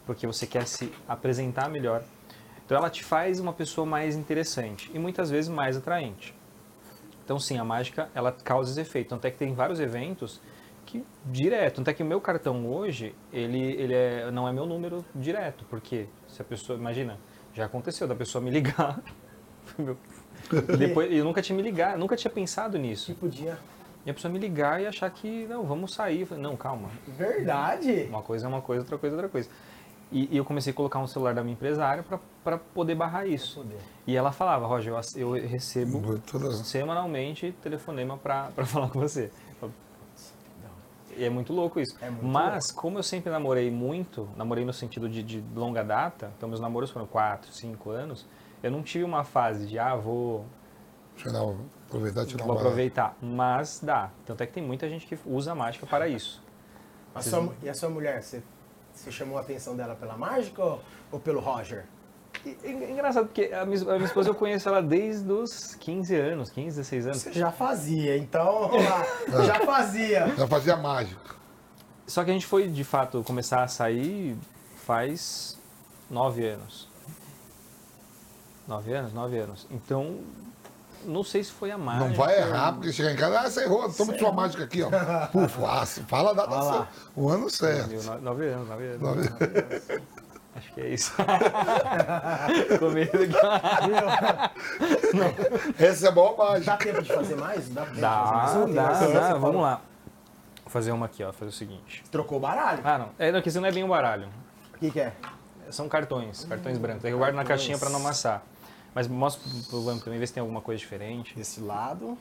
porque você quer se apresentar melhor. Então ela te faz uma pessoa mais interessante e muitas vezes mais atraente. Então sim, a mágica ela causa esse efeito. Tanto é que tem vários eventos que direto. Tanto é que o meu cartão hoje ele ele é, não é meu número direto, porque se a pessoa imagina já aconteceu da pessoa me ligar depois eu nunca tinha me ligado, nunca tinha pensado nisso. Que podia. E a pessoa me ligar e achar que, não, vamos sair. Falei, não, calma. Verdade. Uma coisa é uma coisa, outra coisa é outra coisa. E, e eu comecei a colocar um celular da minha empresária para poder barrar isso. Poder. E ela falava, Roger, eu, eu recebo semanalmente telefonema para falar com você. E é muito louco isso. É muito Mas, como eu sempre namorei muito, namorei no sentido de, de longa data, então meus namoros foram 4, 5 anos, eu não tive uma fase de, ah, vou Tirar, o- aproveitar e tirar Vou aproveitar. Mas dá. Tanto é que tem muita gente que usa a mágica para isso. A sua e a sua mulher, você, você chamou a atenção dela pela mágica ou, ou pelo Roger? E- engraçado, porque a minha, a minha esposa eu conheço ela desde os 15 anos, 15, 16 anos. Você já fazia, então lá. já fazia. Já fazia mágica. Só que a gente foi, de fato, começar a sair faz nove anos. Nove anos? Nove anos. Então, não sei se foi a mágica. Não vai errar, porque chegar em casa, ah, você errou, toma sua mágica aqui, ó. Puf. Fala a data certa. O ano certo. Nove anos, nove anos. Nove anos. Acho que é isso. Com medo que... Essa é a maior Dá tempo de fazer mais? Dá tempo de Dá, fazer mais? Dá, paciência, dá. Paulo? Vamos lá. Vou fazer uma aqui, ó. Fazer o seguinte. Trocou o baralho? Ah, não. É, não, que esse não é bem um baralho. O que, que é? São cartões, cartões brancos. Aí eu guardo na cartões. caixinha pra não amassar. Mas mostra pro- Vamp também, ver se tem alguma coisa diferente. Desse lado,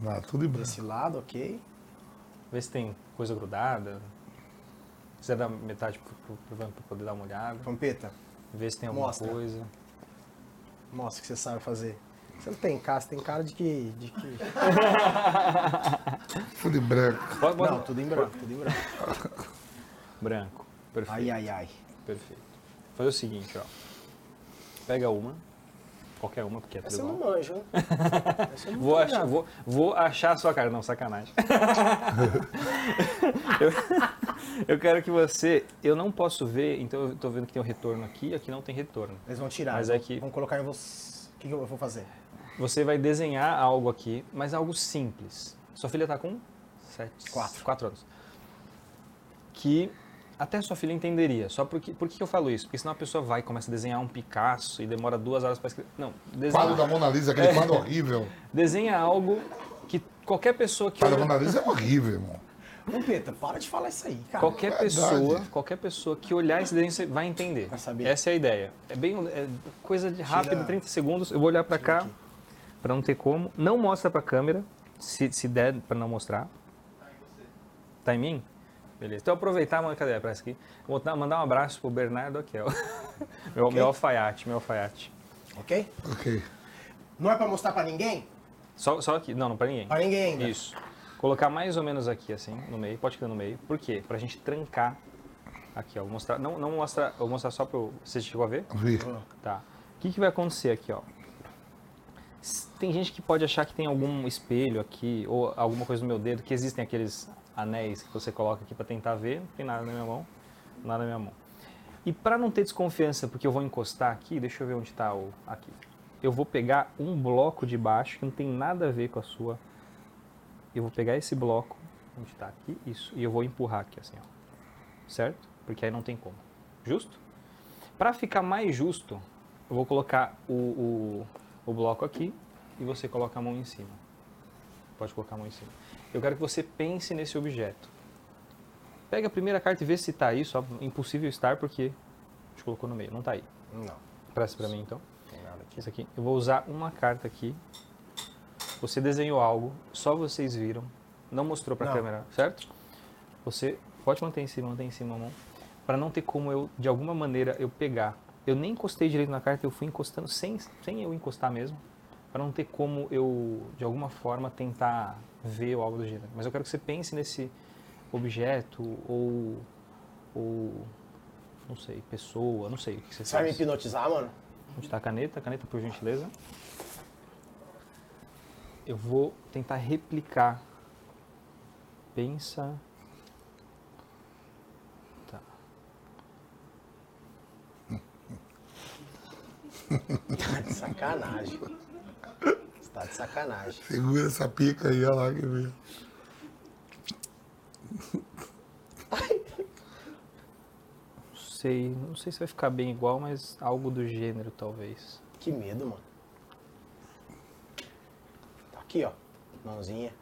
Não, tudo em branco. desse lado, ok. Ver se tem coisa grudada. Se quiser dar metade pro, pro, pro Vamp pra poder dar uma olhada. Vampeta, Ver se tem alguma Mostra. coisa. mostra o que você sabe fazer. Você não tem cara, você tem cara de que. De que... Tudo em branco. Pode, pode- Não, tudo em branco, tudo em branco. Branco. Perfeito. Ai, ai, ai. Perfeito. Vou fazer o seguinte, ó. Pega uma. Qualquer uma, porque é tudo Essa eu não manjo, hein? Não Vou achar, vou, vou achar a sua cara. Não, sacanagem. eu, eu quero que você. Eu não posso ver, então eu tô vendo que tem um retorno aqui, aqui não tem retorno. Eles vão tirar. Mas é que- Vão colocar em você. O que, que eu vou fazer? Você vai desenhar algo aqui, mas algo simples. Sua filha tá com sete, Quatro. quatro anos. Que até sua filha entenderia. Só porque, por que eu falo isso? Porque senão a pessoa vai e começa a desenhar um Picasso e demora duas horas para escrever. Não, desenha, Quadro da Mona Lisa, aquele quadro horrível. desenha algo que qualquer pessoa que Quadro da Mona Lisa é horrível, irmão. Vampeta, para de falar isso aí, cara. Qualquer Verdade. pessoa, qualquer pessoa que olhar esse desenho vai entender. Vai saber. Essa é a ideia. É bem é coisa de rápido, Tira- 30 segundos. Eu vou olhar pra cá pra não ter como. Não mostra pra câmera, se, se der pra não mostrar. Tá em mim? Beleza. Então aproveitar, mano, cadê? Aparece aqui. Vou dar- mandar um abraço pro Bernardo aqui, ó. Meu, meu alfaiate, meu alfaiate. Ok? Ok. Não é pra mostrar pra ninguém? Só, só aqui, não, não pra ninguém. Pra ninguém ainda. Isso. Colocar mais ou menos aqui, assim, no meio. Pode ficar no meio. Por quê? Pra gente trancar. Aqui, ó. Vou mostrar. Não, não mostrar. Eu vou mostrar só pro. Você chegou a ver? Vi. Tá. O que, que vai acontecer aqui, ó? Tem gente que pode achar que tem algum espelho aqui, ou alguma coisa no meu dedo, que existem aqueles anéis que você coloca aqui pra tentar ver. Não tem nada na minha mão. Nada na minha mão. E pra não ter desconfiança, porque eu vou encostar aqui, deixa eu ver onde tá o. Aqui. Eu vou pegar um bloco de baixo que não tem nada a ver com a sua. Eu vou pegar esse bloco, onde tá aqui, isso, e eu vou empurrar aqui assim, ó. Certo? Porque aí não tem como. Justo? Para ficar mais justo, eu vou colocar o, o, o bloco aqui e você coloca a mão em cima. Pode colocar a mão em cima. Eu quero que você pense nesse objeto. Pega a primeira carta e vê se está aí, só impossível estar porque gente colocou no meio, não está aí. Não, Presta para mim então. tem nada aqui. Isso aqui. Eu vou usar uma carta aqui. Você desenhou algo, só vocês viram, não mostrou para a Não. câmera, certo? Você pode manter em cima, manter em cima a mão, para não ter como eu, de alguma maneira, eu pegar. Eu nem encostei direito na carta, eu fui encostando sem, sem eu encostar mesmo, para não ter como eu, de alguma forma, tentar ver ou algo do gênero. Mas eu quero que você pense nesse objeto ou, ou não sei, pessoa, não sei o que você Você vai me faz. hipnotizar, mano? Onde está a caneta? Caneta, por gentileza. Eu vou tentar replicar. Pensa. Tá. Sacanagem. Tá de sacanagem. Segura essa pica aí, olha lá que vem. Não sei, não sei se vai ficar bem igual, mas algo do gênero talvez. Que medo, mano. Tá aqui, ó. Mãozinha.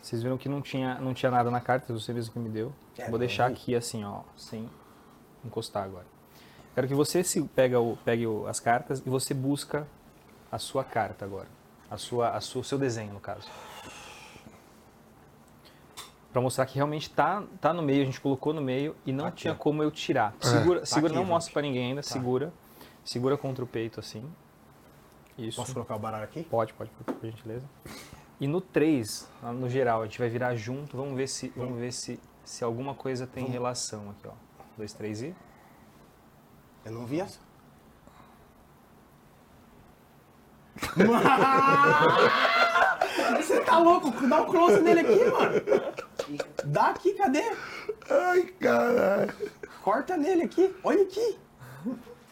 Vocês viram que não tinha, não tinha nada na carta, você mesmo que me deu. É, Vou deixar aqui assim, ó, sem encostar agora. Quero que você se pega o, pegue o- as cartas e você busca a sua carta agora. A sua, a sua, o seu desenho, no caso. Pra mostrar que realmente tá, tá no meio, a gente colocou no meio e não Aqui, tinha como eu tirar. Segura, Tá segura aqui, não gente. mostra pra ninguém ainda, segura. Segura contra o peito assim. Isso. Posso colocar o baralho aqui? Pode, pode, por gentileza. E no 3, no geral, a gente vai virar junto, vamos ver se, vamos ver se, se alguma coisa tem relação aqui, ó. 2, 3 e. Eu não vi essa. Você tá louco? Dá um close nele aqui, mano. Dá aqui, cadê? Ai, caralho. Corta nele aqui. Olha aqui.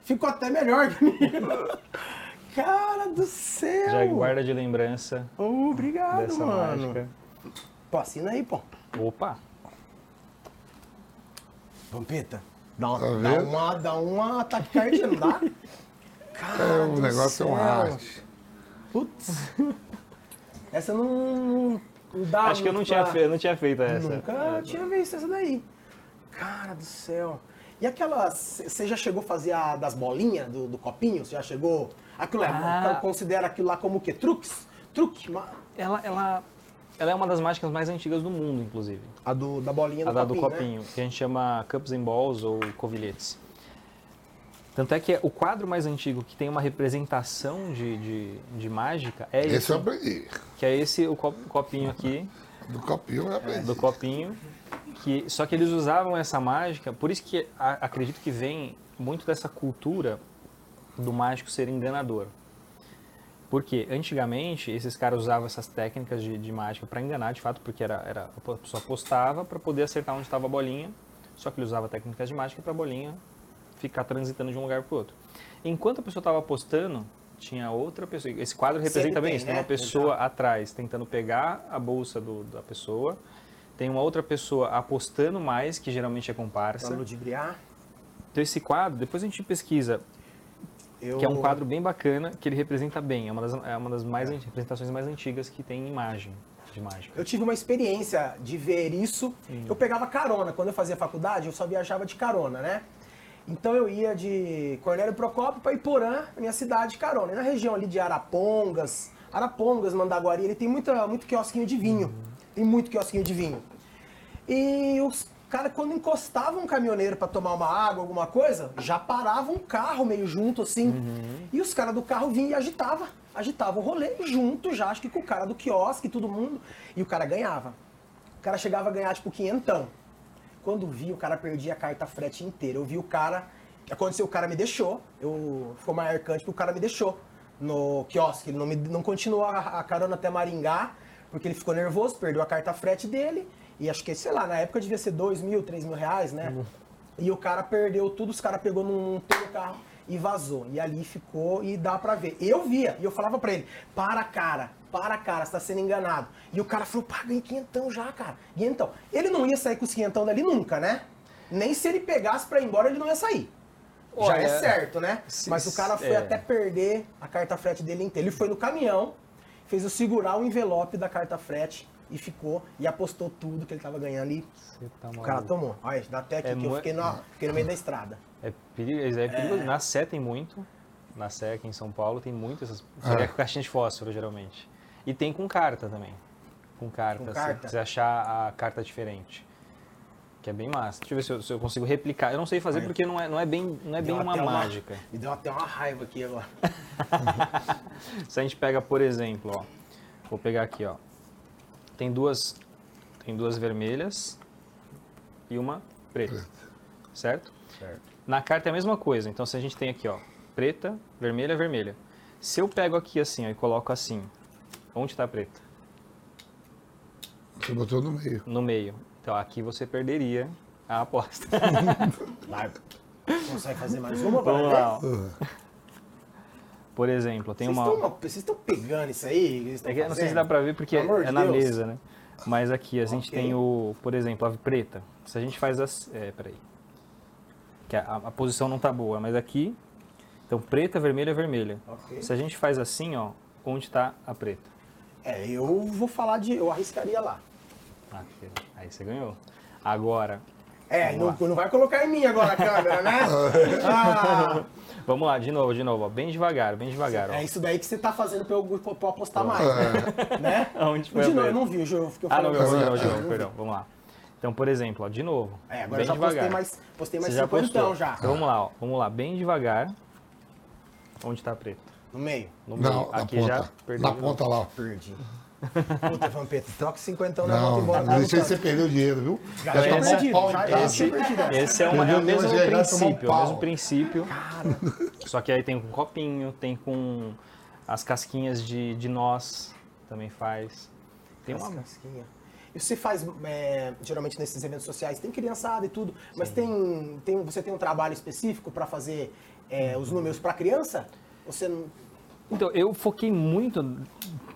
Ficou até melhor que o meu. Cara do céu. Já guarda de lembrança Oh, obrigado, dessa mano. mágica. Pô, assina aí, pô. Opa! Vampeta, dá uma, Tá dá uma, dá uma taquicardia, não dá? Cara É, o do negócio é um céu. arte. Putz. Essa não, não dá Acho que eu não muito tinha, pra- fe, eu não tinha feito essa. Nunca tinha visto essa daí. Cara do céu. E aquela. Você já chegou a fazer a das bolinhas do, do copinho? Você já chegou. Aquilo é. Ah. Considera aquilo lá como o quê? Truques? Truque? Ma- Ela, ela, ela é uma das mágicas mais antigas do mundo, inclusive. A do, da bolinha do A da copinho. do né? copinho, que a gente chama cups and balls ou covilhetes. Tanto é que o quadro mais antigo que tem uma representação de, de, de mágica é esse, Esse eu aprendi. que é esse o co- copinho aqui, Do copinho eu aprendi. do copinho, que só que eles usavam essa mágica, por isso que a- acredito que vem muito dessa cultura do mágico ser enganador. Porque antigamente esses caras usavam essas técnicas de, de mágica para enganar, de fato, porque era, era a pessoa apostava para poder acertar onde estava a bolinha, só que ele usava técnicas de mágica para a bolinha ficar transitando de um lugar para o outro. Enquanto a pessoa estava apostando, tinha outra pessoa. Esse quadro representa bem isso. Tem né? uma pessoa atrás tentando pegar a bolsa do- da pessoa, tem uma outra pessoa apostando mais, que geralmente é comparsa. Pra ludibriar. Então esse quadro, depois a gente pesquisa Eu... que é um quadro bem bacana, que ele representa bem. É uma das, é uma das mais, an- representações mais antigas que tem imagem de mágica. Eu tive uma experiência de ver isso. Eu pegava carona. Quando eu fazia faculdade, eu só viajava de carona, né? Então eu ia de Cornélio Procópio para Iporã, minha cidade, de carona. E na região ali de Arapongas, Arapongas, Mandaguari, ele tem muita, muito quiosquinho de vinho. Tem muito quiosquinho de vinho. E os caras, quando encostavam um caminhoneiro para tomar uma água, alguma coisa, já parava um carro meio junto assim. E os caras do carro vinham e agitavam. Agitavam o rolê junto já, acho que com o cara do quiosque, todo mundo. E o cara ganhava. O cara chegava a ganhar tipo quinhentão. Quando vi, o cara perdia a carta frete inteira. Eu vi o cara. Aconteceu, o cara me deixou. Eu, ficou marcante que o cara me deixou no quiosque. Ele não, me, não continuou a, a carona até Maringá, porque ele ficou nervoso, perdeu a carta frete dele. E acho que, sei lá, na época devia ser dois mil, três mil reais, né? E o cara perdeu tudo, os caras pegou num teu carro e vazou. E ali ficou e dá pra ver. Eu via, e eu falava pra ele, para cara, para cara, você tá sendo enganado. E o cara falou, pá, ganhei quinhentão já, cara. Quinhentão. Ele não ia sair com os quinhentão dali nunca, né? Nem se ele pegasse pra ir embora, ele não ia sair. Já Olha, é certo, né? se- Mas o cara foi é. até perder a carta frete dele inteira. Ele foi no caminhão, fez o segurar o envelope da carta frete e ficou e apostou tudo que ele tava ganhando e Você tá o cara tomou. Olha, dá até aqui É que eu fiquei, no, fiquei no meio da estrada. É perigoso. É perigoso. Na Sé tem muito. Na Sé aqui em São Paulo tem muito essas. Seria Ah. com caixinha de fósforo, geralmente. E tem com carta também. Com carta. Com se carta? você achar a carta diferente. Que é bem massa. Deixa eu ver se eu, se eu consigo replicar. Eu não sei fazer porque não é, não é bem, não é bem uma até mágica. Me deu até uma raiva aqui agora. Se a gente pega, por exemplo, ó, vou pegar aqui, ó. Tem duas, tem duas vermelhas e uma preta, certo? Certo. Na carta é a mesma coisa. Então, se a gente tem aqui, ó, preta, vermelha, vermelha. Se eu pego aqui assim, ó, e coloco assim, onde está a preta? Você botou no meio. No meio. Então, aqui você perderia a aposta. Vai. Consegue fazer mais uma? Vamos para lá, ó. Por exemplo, tem Vocês uma... vocês estão pegando isso aí? É não sei se dá pra ver porque Pelo é de na Deus. mesa, né? Mas aqui a gente Ok. tem o, por exemplo, a preta. Se a gente faz as, é, peraí. Que a, a posição não tá boa, mas aqui, então preta, vermelha, vermelha. Ok. Se a gente faz assim, ó, onde tá a preta? É, eu vou falar de. Eu arriscaria lá. Aqui, aí você ganhou. Agora, É, não, não vai colocar em mim agora a câmera, né? Ah, vamos lá, de novo, de novo, ó, bem devagar, bem devagar, ó. é isso daí que você tá fazendo pra eu, pra eu apostar mais, né? né? Aonde foi De novo, eu não vi o jogo que eu Ah, não, de de Eu novo, não perdão, vamos lá. Então, por exemplo, ó, de novo. vi. É, agora bem eu já devagar. postei mais, postei mais Você já 50 postou. já. Então vamos lá, ó. Vamos lá, bem devagar. Onde tá preto? No meio. No Não, meio. na Aqui ponta. já perdeu. na ponta lá. Perdi. Puta, Vampeta, troca 50 na volta Não, embora. não deixei você perder o dinheiro, viu? Já Já um perdido, pau esse-. Esse é, uma, é Perdeu o mesmo um princípio, é o mesmo princípio. Só que aí tem com copinho, tem com as casquinhas de, de noz, também faz. Tem uma, casquinhas. E você faz, é, geralmente nesses eventos sociais, tem criançada e tudo, mas tem, tem, você tem um trabalho específico para fazer é, os números para criança? Você não. Então, eu foquei muito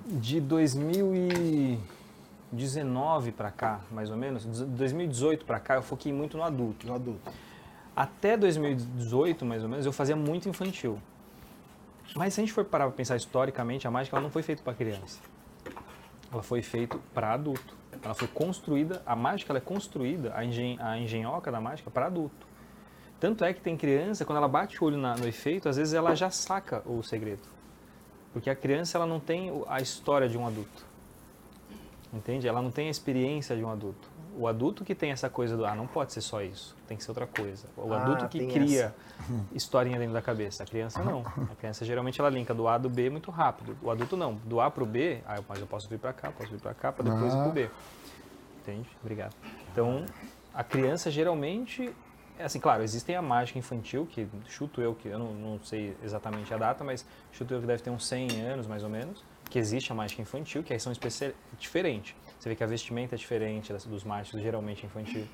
de 2019 para cá, mais ou menos, de 2018 para cá, eu foquei muito no adulto. No adulto. Até 2018, mais ou menos, eu fazia muito infantil. Mas se a gente for parar para pensar historicamente, a mágica ela não foi feita para criança. Ela foi feita para adulto. Ela foi construída, a mágica ela é construída, a, engen, a engenhoca da mágica, para adulto. Tanto é que tem criança, quando ela bate o olho na- no efeito, às vezes ela já saca o segredo. Porque a criança ela não tem o- a história de um adulto. Entende? Ela não tem a experiência de um adulto. O adulto que tem essa coisa do, ah, não pode ser só isso, tem que ser outra coisa. O Ah, adulto que cria historinha dentro da cabeça. A criança não. A criança geralmente ela linka do A do B muito rápido. O adulto não. Do A pro B, ah, mas eu posso vir para cá, posso vir para cá, para depois ir Ah. pro B. Entende? Obrigado. Então, a criança geralmente é assim, claro, existem a mágica infantil, que chuto eu, que eu não, não sei exatamente a data, mas chuto eu que deve ter uns 100 anos, mais ou menos, que existe a mágica infantil, que aí são especi- diferentes. Você vê que a vestimenta é diferente dos mágicos, geralmente infantil.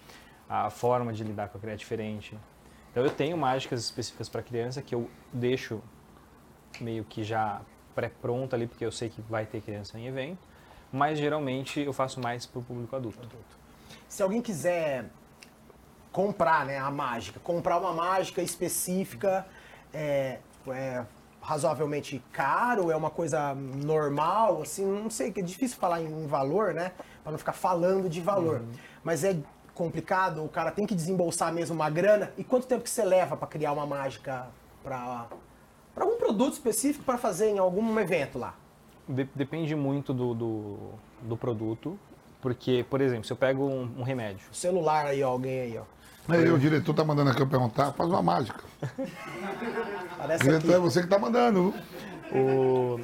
A forma de lidar com a criança é diferente. Então eu tenho mágicas específicas para criança que eu deixo meio que já pré-pronta ali, porque eu sei que vai ter criança em evento, mas geralmente eu faço mais para o público adulto. Se alguém quiser comprar né, a mágica, comprar uma mágica específica, é, é razoavelmente caro, é uma coisa normal, assim, não sei, que é difícil falar em valor, né? Para não ficar falando de valor. Mas é complicado, o cara tem que desembolsar mesmo uma grana. E quanto tempo que você leva para criar uma mágica para para algum produto específico para fazer em algum evento lá? De- depende muito do, do, do produto, porque, por exemplo, se eu pego um, um remédio, Celular aí, ó, alguém aí, ó. Aí, o diretor tá mandando aqui eu perguntar, faz uma mágica. O Parece diretor é aqui. você que tá mandando. o...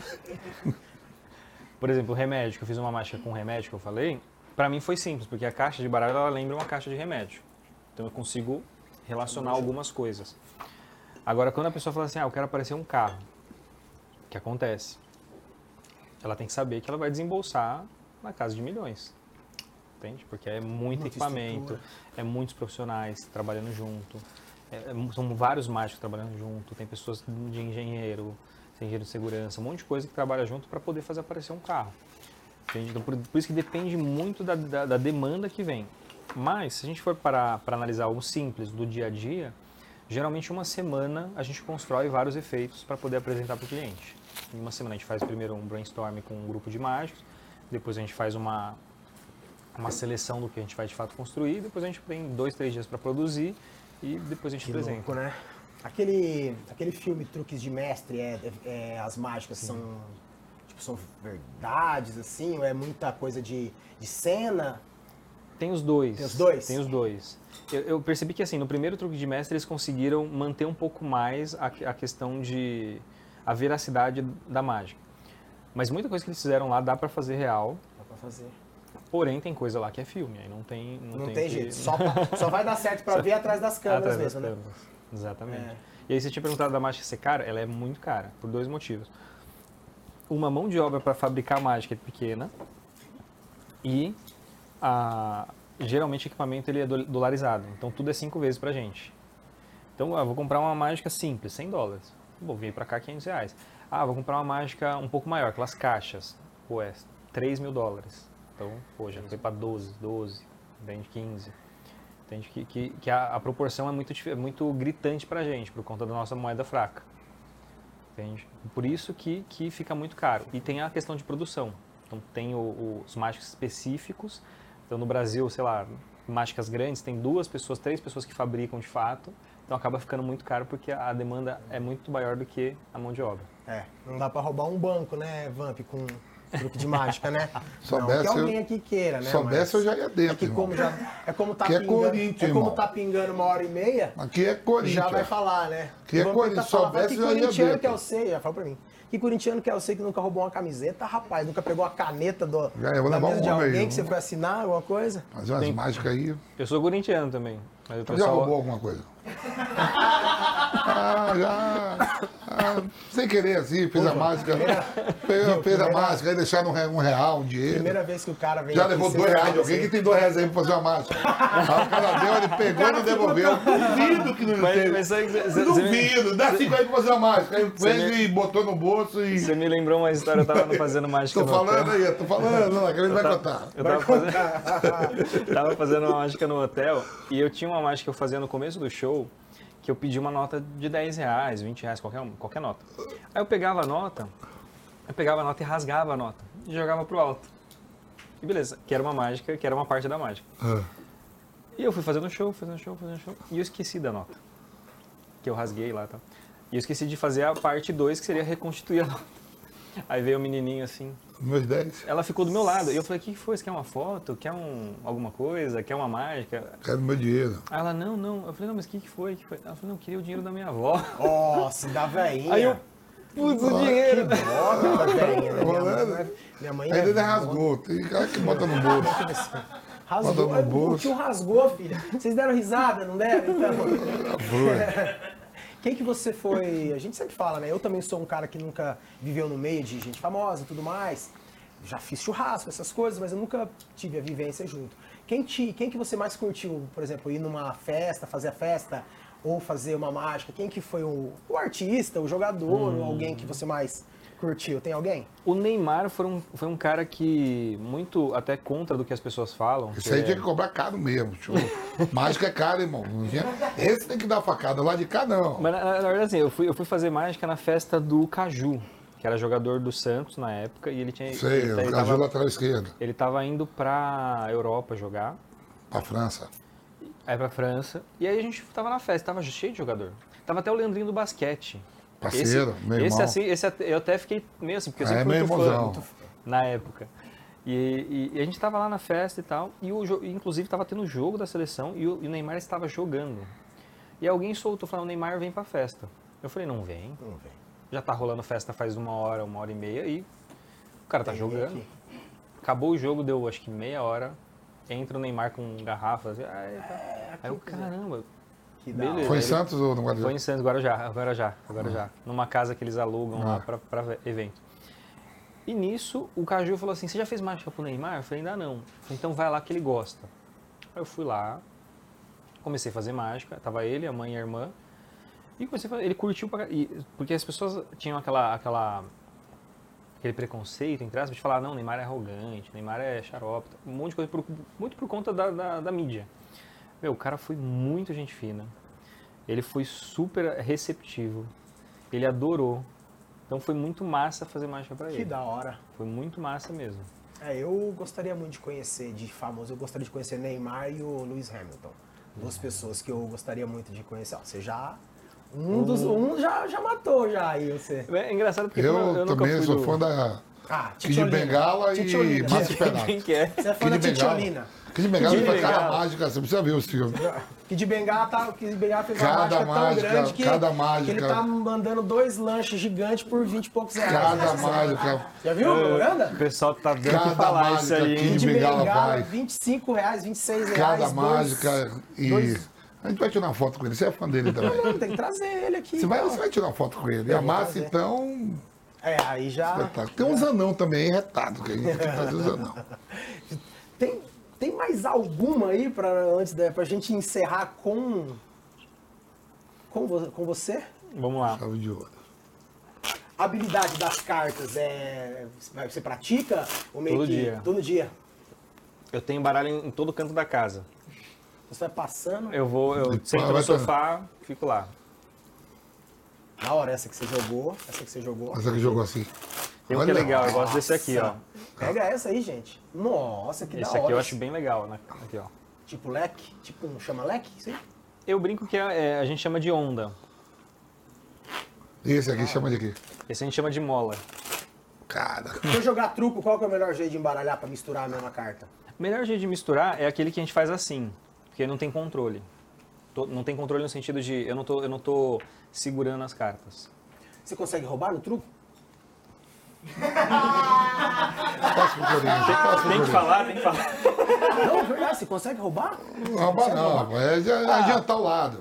por exemplo, o remédio, que eu fiz uma mágica com remédio que eu falei, para mim foi simples, porque a caixa de baralho ela lembra uma caixa de remédio. Então eu consigo relacionar algumas coisas. Agora, quando a pessoa fala assim, ah, eu quero aparecer um carro, o que acontece? Ela tem que saber que ela vai desembolsar na casa de milhões. Entende? Porque é muito Muita equipamento, estrutura. é muitos profissionais trabalhando junto, é- é- são vários mágicos trabalhando junto, tem pessoas de engenheiro, tem engenheiro de segurança, um monte de coisa que trabalha junto para poder fazer aparecer um carro. Entende? Então, por, por isso que depende muito da, da- da demanda que vem. Mas, se a gente for para analisar algo simples do dia a dia, geralmente uma semana a gente constrói vários efeitos para poder apresentar para o cliente. Em uma semana a gente faz primeiro um brainstorm com um grupo de mágicos, depois a gente faz uma, uma seleção do que a gente vai de fato construir, depois a gente tem dois, três dias para produzir e depois a gente Que apresenta. louco, né? Aquele, aquele filme Truques de Mestre, é, é- as mágicas são, tipo, são verdades, assim, ou é muita coisa de, de cena? Tem os dois. Tem os dois? Tem os dois. Eu, eu percebi que assim, no primeiro truque de mestre eles conseguiram manter um pouco mais a, a questão de a veracidade da mágica. Mas muita coisa que eles fizeram lá dá pra fazer real, Dá pra fazer. Porém tem coisa lá que é filme, aí não tem não, Não, tem, tem que- jeito, só, só vai dar certo pra ver atrás das câmeras Atrás das mesmo, né? câmeras. Exatamente. É. E aí você tinha perguntado da mágica ser cara, ela é muito cara, por dois motivos. Uma mão de obra para fabricar mágica é pequena e a, geralmente o equipamento ele é do- dolarizado, então tudo é cinco vezes pra gente. Então, ah, vou comprar uma mágica simples, 100 dólares. Vou vir para cá 500 reais. Ah, vou comprar uma mágica um pouco maior, aquelas caixas. Pô, é 3 mil dólares. Então, pô, já foi para 12, 12, entende? 15. Entende? Que, que, que a, a proporção é muito, muito gritante pra gente, por conta da nossa moeda fraca. Entende? Por isso que, que fica muito caro. E tem a questão de produção. Então, tem o- o- os mágicos específicos. Então, no Brasil, sei lá, mágicas grandes, tem duas pessoas, três pessoas que fabricam de fato. Então, acaba ficando muito caro porque a demanda é muito maior do que a mão de obra. É, não dá pra roubar um banco, né, Vamp, com, Truque de mágica, né? Soubesse, não que alguém aqui queira, né? Soubesse, eu já ia dentro, É que como já é como tá Aqui é pingando, Corinthians, é como irmão. tá pingando uma hora e meia, Aqui é Corinthians. já vai falar, né? Que é Corinthians, soubesse, que eu ia corintiano dentro. que eu sei, já fala pra mim. Que corintiano que eu sei que nunca roubou uma camiseta, rapaz, nunca pegou a caneta do, Já, eu vou da mesa um de aí, alguém eu que você foi assinar, alguma coisa? Fazer umas Tem. mágicas aí. Eu sou corintiano também. Mas o Tu já pessoal... roubou alguma coisa? ah, já. Ah, sem querer, assim, fez a mágica. Fez, fez a primeira- mágica, aí deixaram um, um real, um dinheiro. Primeira vez que o cara vem Já levou dois reais de alguém que tem dois reais aí pra fazer uma mágica. Aí o cara deu, ele pegou e não devolveu. Duvido que não Mas, teve. mas Duvido, dá cinco aí pra fazer uma mágica. Aí fez me- e botou no bolso e. Você me lembrou uma história, eu tava fazendo mágica Tô falando hotel. aí, tô falando, não, que ele vai contar. Eu tava fazendo, tava fazendo uma mágica no hotel e eu tinha uma mágica que eu fazia no começo do show que eu pedi uma nota de 10 reais, 20 reais, qualquer, qualquer nota. Aí eu pegava a nota, eu pegava a nota e rasgava a nota e jogava pro alto. E beleza, que era uma mágica, que era uma parte da mágica. Ah, E eu fui fazendo show, fazendo show, fazendo show. E eu esqueci da nota. Que eu rasguei lá e tal. E eu esqueci de fazer a parte 2, que seria reconstituir a nota. Aí veio o menininho assim. Meus 10. Ela ficou do meu lado. E eu falei, o que foi? Você quer uma foto? Quer um, alguma coisa? Quer uma mágica? Quero meu dinheiro. Aí ela, não, não. Eu falei, não, mas o que, que foi? que foi? Ela falou, não, eu queria o dinheiro da minha avó. Nossa, da veinha. Aí eu, putz, o dinheiro. Ó, da veinha, né? Minha mãe, minha mãe Ainda é ele rasgou. Tem cara que bota no bolso. Rasgou. Bota no Ai, bolso. O tio rasgou, filha. Vocês deram risada, não deram? Então... Quem que você foi? A gente sempre fala, né? Eu também sou um cara que nunca viveu no meio de gente famosa e tudo mais. Já fiz churrasco, essas coisas, mas eu nunca tive a vivência junto. Quem, te, quem que você mais curtiu, por exemplo, ir numa festa, fazer a festa ou fazer uma mágica? Quem que foi o, o artista, o jogador, ou alguém que você mais curtiu? Tem alguém? O Neymar foi um, foi um cara que, muito até contra do que as pessoas falam. Isso que aí é- tinha que cobrar caro mesmo. Show. Mágica é caro, irmão. Esse tem que dar facada. Lá de cá, não. Mas na, na verdade, assim, eu fui, eu fui fazer mágica na festa do Caju, que era jogador do Santos na época, e ele tinha. Sei, ele, o ele, Caju tava, lateral esquerdo. ele tava indo pra Europa jogar, Pra França. aí pra França, e aí a gente tava na festa, tava cheio de jogador. Tava até o Leandrinho do basquete. Parceiro, meu esse, irmão. assim, esse eu até fiquei meio assim, porque eu É, sempre fui meu muito fã, muito fã na época. E, e- e a gente tava lá na festa e tal, e o, inclusive tava tendo o jogo da seleção e o, e o Neymar estava jogando. E alguém soltou, falando, o Neymar vem pra festa. Eu falei, não vem. Não vem. Já tá rolando festa faz uma hora, uma hora e meia e o cara tá Tem jogando. aqui. Acabou o jogo, deu acho que meia hora. Entra o Neymar com garrafas. Aí, tá. aí eu, caramba. Beleza. Foi em Santos ou no Guarujá? Foi em Santos, Guarujá, Guarujá, Guarujá. Numa casa que eles alugam lá Ah. pra evento. E nisso, o Caju falou assim, você já fez mágica pro Neymar? Eu falei, ainda não. Eu falei, então vai lá que ele gosta. Aí eu fui lá, comecei a fazer mágica, tava ele, a mãe e a irmã. E comecei a fazer, ele curtiu pra, e, porque as pessoas tinham aquela, aquela aquele preconceito, entre aspas, de falar, não, Neymar é arrogante, Neymar é xarope, um monte de coisa, por- muito por conta da, da, da mídia. Meu, o cara foi muito gente fina. Ele foi super receptivo. Ele adorou. Então foi muito massa fazer mágica pra Que ele. da hora. Foi muito massa mesmo. É, eu gostaria muito de conhecer, de famoso, eu gostaria de conhecer Neymar e o Lewis Hamilton. Duas pessoas que eu gostaria muito de conhecer. Ó, você já. Um dos. Um já, já matou já aí você. É engraçado porque Eu, eu, nunca também fui sou do... fã da Ah, Kid Bengala e. Márcio Penato. Quem que é? Você é fã da Kid Bengala. Titiolina. Kid de Bengala Kid cara Bengala. mágica, você precisa ver os filmes. Que de Bengala, tá, que de Bengala fez uma Cada mágica tão mágica, grande que, cada que mágica. ele tá mandando dois lanches gigantes por 20 e poucos reais. Cada mágica, Já viu a O propaganda? pessoal tá dando que Cada falar isso mágica aí, que hein? Kid de Bengala Bengala, vai. 25 reais, 26 reais. cada dois- mágica e... dois- A gente vai tirar uma foto com ele, você é fã dele também. Não, tem que trazer ele aqui. Você vai, você vai tirar uma foto com ele. E a massa, trazer. então... É, aí já. espetáculo. Tem uns anão também, retado, que a gente tem que trazer os anão. Tem, tem mais alguma aí pra, antes da, pra gente encerrar com. Com, vo- com você? Vamos lá. Chave de ouro. A habilidade das cartas é. Você pratica? Ou meio Todo que- dia. Todo dia. Eu tenho baralho em, em todo canto da casa. Você vai passando. Eu vou, eu Depois sento no pra- sofá, fico lá. Na hora, essa que você jogou. Essa que você jogou. Essa que jogou assim. Tem um que é legal, eu gosto desse aqui, ó. Pega essa aí, gente. Nossa, que Esse da hora. aqui eu acho bem legal, né? Aqui, ó. Tipo leque? Tipo um chama leque? Sim. Eu brinco que é- é, a gente chama de onda. Esse aqui chama de quê? Esse a gente chama de mola. Cara, Se eu jogar truco, qual que é o melhor jeito de embaralhar pra misturar a mesma carta? O melhor jeito de misturar é aquele que a gente faz assim, porque não tem controle. Tô- Não tem controle no sentido de eu não tô, eu não tô segurando as cartas. Você consegue roubar no truco? Posso pro Corinthians. Posso pro Tem que falar, tem que falar. Não, é verdade, você consegue roubar? Não rouba não. É é adiantar o lado.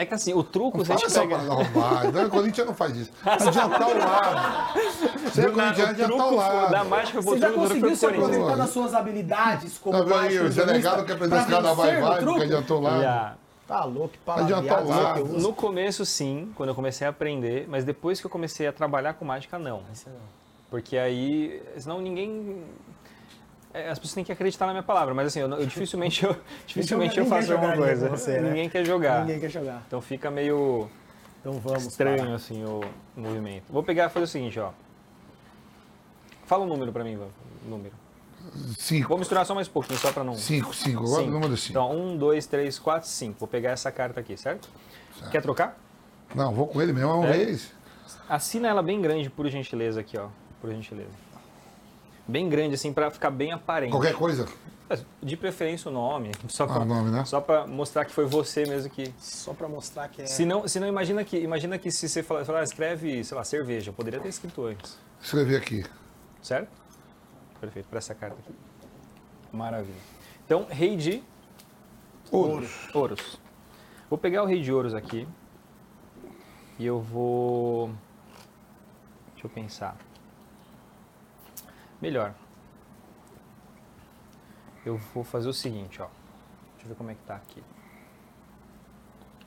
É que assim, o truco, se a Fala gente essa pega... parada roubar. Então, O Corinthians não faz isso. Adiantar o lado. Você é Corinthians, adiantar o lado. da mágica Você já conseguiu se aproveitando das suas habilidades como Tá mágico o delegado aprender pra esse cada vai vencer no vai, truco? porque adiantou o lado. Tá louco, que Adiantar palavreado o lado. que uso. No começo, sim, quando eu comecei a aprender, mas depois que eu comecei a trabalhar com mágica, não. Porque aí, senão ninguém. é, As pessoas têm que acreditar na minha palavra, mas assim, eu, eu dificilmente, eu, dificilmente eu faço alguma coisa. você, né? Ninguém quer jogar. Ninguém quer jogar. Então fica meio Então vamos. estranho parar. assim o movimento. Vou pegar e fazer o seguinte, ó. Fala um número pra mim, Ivan. Número. Cinco. Vou misturar só mais um pouquinho, só pra não. Cinco, cinco. Agora o número cinco. Então, um, dois, três, quatro, cinco. Vou pegar essa carta aqui, certo? Quer trocar? Não, vou com ele mesmo, é um É? reis. Assina ela bem grande, por gentileza, aqui, ó. Por gentileza. Bem grande, assim, pra ficar bem aparente. Qualquer coisa. De preferência o nome. Só pra, Ah, nome, né? Só pra mostrar que foi você mesmo que. Só pra mostrar que é. Se não, se não imagina que. Imagina que se você falar, falar, escreve, sei lá, cerveja. Poderia ter escrito antes. Escrever aqui. Certo? Perfeito, para essa carta aqui. Maravilha. Então, rei de Ouros. ouros. Vou pegar o rei de ouros aqui. E eu vou. Deixa eu pensar. Melhor. Eu vou fazer o seguinte, ó. Deixa eu ver como é que tá aqui.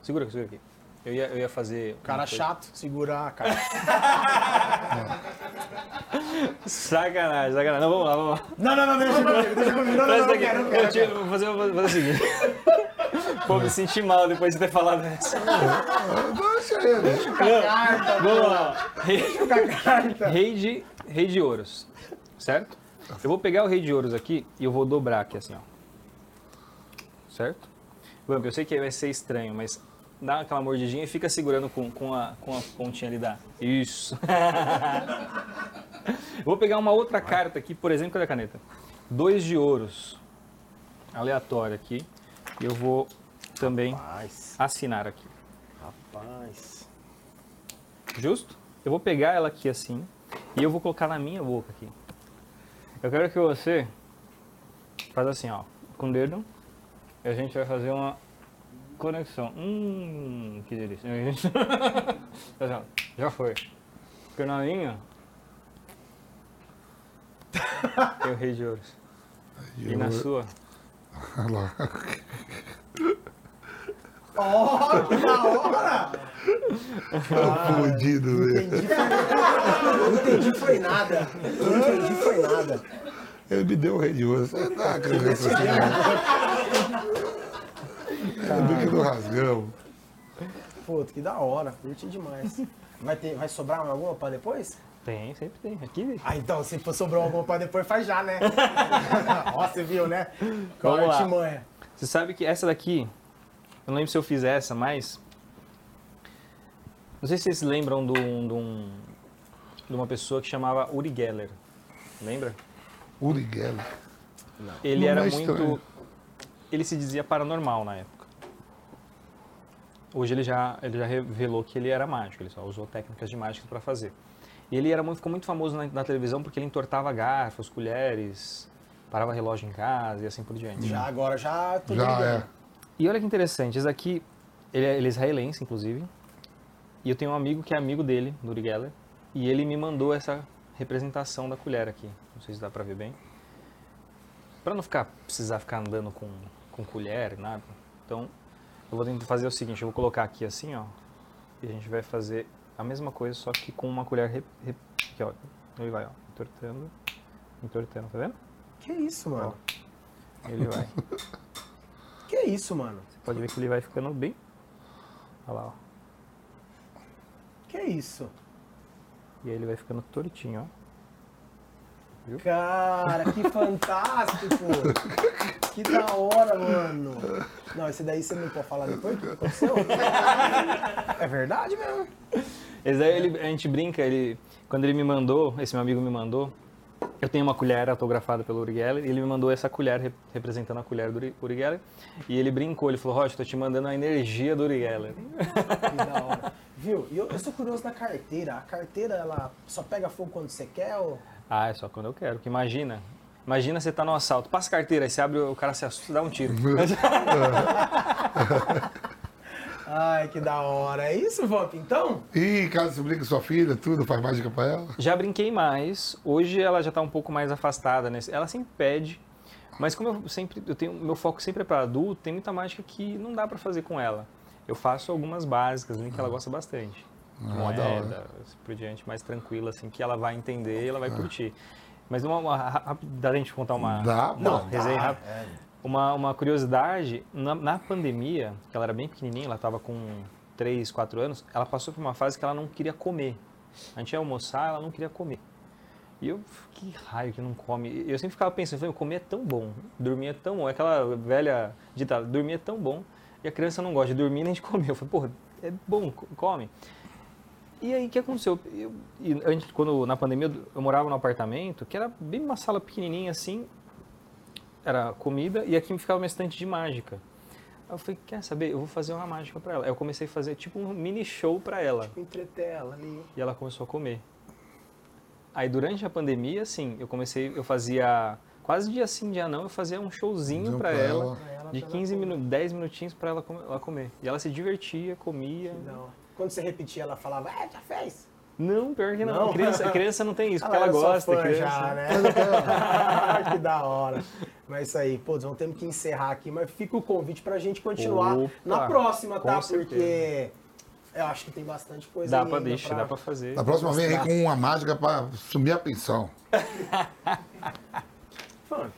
Segura, segura aqui. Eu ia, eu ia fazer. Cara chato, segura a carta. Sacanagem, sacanagem. Não, vamos lá, vamos lá. não, não, não, deixa comigo, deixa comigo. Não, não, não, aqui. quero, não Eu quero. vou, fazer, vou fazer o seguinte. Pô, me senti mal depois de ter falado essa. Deixa ele. Carta, Vamos lá. Rei, com a carta. rei de, rei de ouros, certo? Eu vou pegar o rei de ouros aqui e eu vou dobrar aqui assim, ó. Certo? Eu sei que vai ser estranho, mas dá aquela mordidinha e fica segurando com, com, a, com a pontinha ali da... Isso. Eu vou pegar uma outra carta aqui, por exemplo, cadê a caneta? Dois de ouros. Aleatório aqui. E eu vou também Rapaz, assinar aqui. rapaz. Justo? Eu vou pegar ela aqui assim e eu vou colocar na minha boca aqui. Eu quero que você faz assim, ó, com o dedo. E a gente vai fazer uma conexão. Hum, que delícia. Assim, Já foi. Porque na minha tem o rei de ouros. E na sua Olha lá. Ó, que da hora! Fudido, velho. Entendi, foi- Não entendi foi nada. Não entendi foi nada. Ele me deu o rei de ouro. Você tá acreditando assim, né? É do que do rasgão. Puta, que da hora. Curti demais. Vai, ter, vai sobrar alguma pra depois? tem, sempre tem. Aqui. Ah, então, se for sobrou alguma pra depois, faz já, né? Ó, você viu, né? Qual Vamos artimanha? Você sabe que essa daqui, eu não lembro se eu fiz essa, mas. Não sei se vocês lembram de, um, de, um- de uma pessoa que chamava Uri Geller. Lembra? Uri Geller. Ele Não era é muito. estranho. Ele se dizia paranormal na época. Hoje ele já, ele já revelou que ele era mágico, ele só usou técnicas de mágica para fazer. E ele era muito, ficou muito famoso na, na televisão porque ele entortava garfos, colheres, parava relógio em casa e assim por diante. Já agora já tô Já é. E olha que interessante, esse aqui, ele é, ele é israelense, inclusive. E eu tenho um amigo que é amigo dele, do Uri Geller, e ele me mandou essa representação da colher aqui. Não sei se dá pra ver bem. Pra não ficar, precisar ficar andando com, com colher, nada. Então, eu vou tentar fazer o seguinte, eu vou colocar aqui assim, ó. E a gente vai fazer a mesma coisa, só que com uma colher... Re, re- aqui, ó. Ele vai, ó, entortando, entortando, tá vendo? Que isso, mano? Ele vai. Que isso, mano? Pode ver que ele vai ficando bem... Olha lá, ó. Que isso? E aí ele vai ficando tortinho, ó. Cara, que fantástico! Que da hora, mano! Não, esse daí você não pode falar depois que aconteceu? É verdade mesmo? Esse daí ele, a gente brinca, ele, quando ele me mandou, esse meu amigo me mandou, eu tenho uma colher autografada pelo Uri Geller, e ele me mandou essa colher rep- representando a colher do Uri- Uri Geller, e ele brincou, ele falou, Rocha, tô te mandando a energia do Uri Geller. Que da hora. Viu? E eu, eu sou curioso da carteira. A carteira, ela só pega fogo quando você quer ou... Ah, é só quando eu quero, porque imagina, imagina você tá no assalto, passa a carteira, aí você abre, o cara se assusta e dá um tiro. Ai, que da hora. É isso, Vamp, então? E caso você brinque com sua filha, tudo, faz mágica pra ela. Já brinquei mais. Hoje ela já está um pouco mais afastada. Né? Ela sempre pede, mas como eu sempre eu tenho meu foco sempre é para adulto, tem muita mágica que não dá para fazer com ela. Eu faço algumas básicas, né, que ela gosta bastante. Ah, Moeda, assim por diante, mais tranquila assim, que ela vai entender e ela vai curtir. Mas uma, uma dá pra gente contar uma Dá, não, pô. resenha Dá, rápida. é. Uma, uma curiosidade, na, na pandemia, que ela era bem pequenininha, ela estava com 3, 4 anos, ela passou por uma fase que ela não queria comer. A gente ia almoçar, ela não queria comer. E eu, que raio que não come. Eu sempre ficava pensando, falei, comer é tão bom, dormir é tão bom. É aquela velha ditada, dormir é tão bom e a criança não gosta de dormir nem de comer. Eu falei, porra, é bom, co- come. E aí, o que aconteceu? Eu, e antes, quando, na pandemia, eu morava num apartamento que era bem uma sala pequenininha assim, era comida e aqui ficava uma estante de mágica. Aí eu falei, quer saber? Eu vou fazer uma mágica pra ela. Aí eu comecei a fazer tipo um mini show pra ela. Entreter ela ali. E ela começou a comer. Aí durante a pandemia, assim, eu comecei, eu fazia quase dia sim, dia não, eu fazia um showzinho pra ela, ela. De pra ela 15 comer. minutos, 10 minutinhos pra ela, ela comer. E ela se divertia, comia. Não. Quando você repetia, ela falava, é, já fez. Não, pior que não. Não? A criança, criança não tem isso, porque Ah, ela eu sou gosta. fã criança. já, né? que da hora. Mas isso aí, pô, vamos ter que encerrar aqui, mas fica o convite pra gente continuar Opa, na próxima, tá? certeza. Porque eu acho que tem bastante coisa Dá pra deixar, dá pra fazer. Na próxima vem aí com uma mágica pra sumir a pensão. Fump.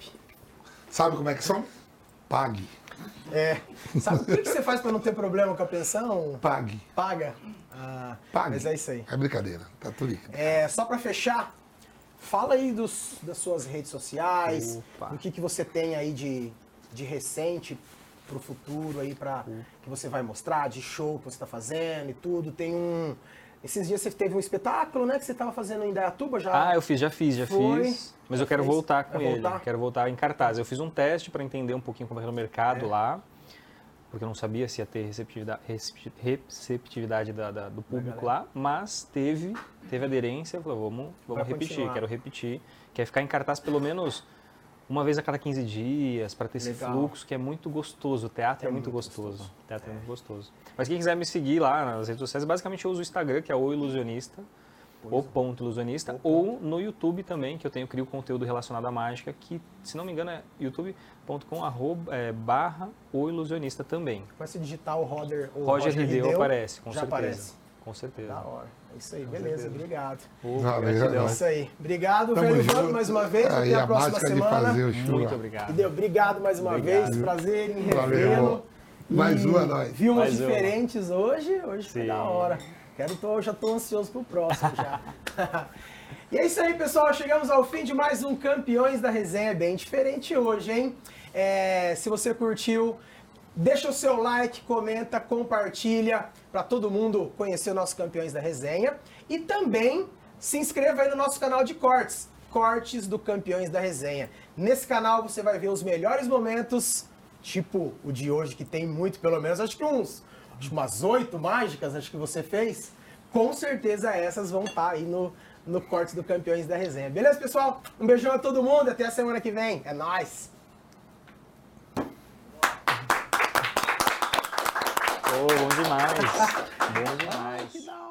Sabe como é que são? Pague. É. Sabe o que, você faz pra não ter problema com a pensão? Pague. Paga. Ah, Pague. Mas é isso aí. É brincadeira. Tá tudo aí. É, só pra fechar, fala aí dos, das suas redes sociais, Opa. do que, que você tem aí de, de recente pro futuro aí para que você vai mostrar, de show que você tá fazendo e tudo. Tem um. Esses dias você teve um espetáculo, né? Que você tava fazendo em Dayatuba já. Ah, eu fiz, já fiz, já Foi? fiz. Mas Já eu quero fez? voltar com Vai ele. voltar? Quero voltar em cartaz. Eu fiz um teste para entender um pouquinho como era o mercado É. lá, porque eu não sabia se ia ter receptividade, recep- receptividade da- da- do público lá, mas teve, teve aderência. Falei, vamos, vamos Vai repetir, continuar. quero repetir. Quer ficar em cartaz pelo menos uma vez a cada 15 dias, para ter esse Legal. fluxo que é muito gostoso. O teatro é, É muito, muito gostoso. gostoso. O teatro é. muito gostoso. Mas quem quiser me seguir lá nas redes sociais, basicamente eu uso o Instagram, que é o Ilusionista o ponto ilusionista, ou no YouTube também, que eu tenho crio conteúdo relacionado à mágica, que, se não me engano, é youtube.com arroba, é, barra o ilusionista também. Vai se digitar o Roger, o Roger, Rideu aparece, com já certeza. aparece. Com certeza. Da hora. É isso aí, beleza, obrigado. Ô, Valeu, gratidão. É isso aí. Obrigado, Tamo velho junto. Vamp, mais uma vez. Até a a próxima semana. fazer o show. Muito obrigado. Entendeu? Obrigado mais uma Obrigado. vez. Prazer em revê-lo. Mais E uma, nós. Vimos Mais uma. diferentes hoje. Hoje foi Sim. da hora. Quero, tô, já tô ansioso pro próximo já. e é isso aí, pessoal. Chegamos ao fim de mais um Campeões da Resenha. Bem diferente hoje, hein? É, se você curtiu, deixa o seu like, comenta, compartilha para todo mundo conhecer os nossos Campeões da Resenha. E também se inscreva aí no nosso canal de cortes. Cortes do Campeões da Resenha. Nesse canal você vai ver os melhores momentos, tipo o de hoje, que tem muito, pelo menos, acho que uns acho umas oito mágicas, acho que você fez. Com certeza essas vão estar aí no, no Cortes do Campeões da Resenha. Beleza, pessoal? Um beijão a todo mundo, até a semana que vem. É nóis! Ô, bom demais. bom demais.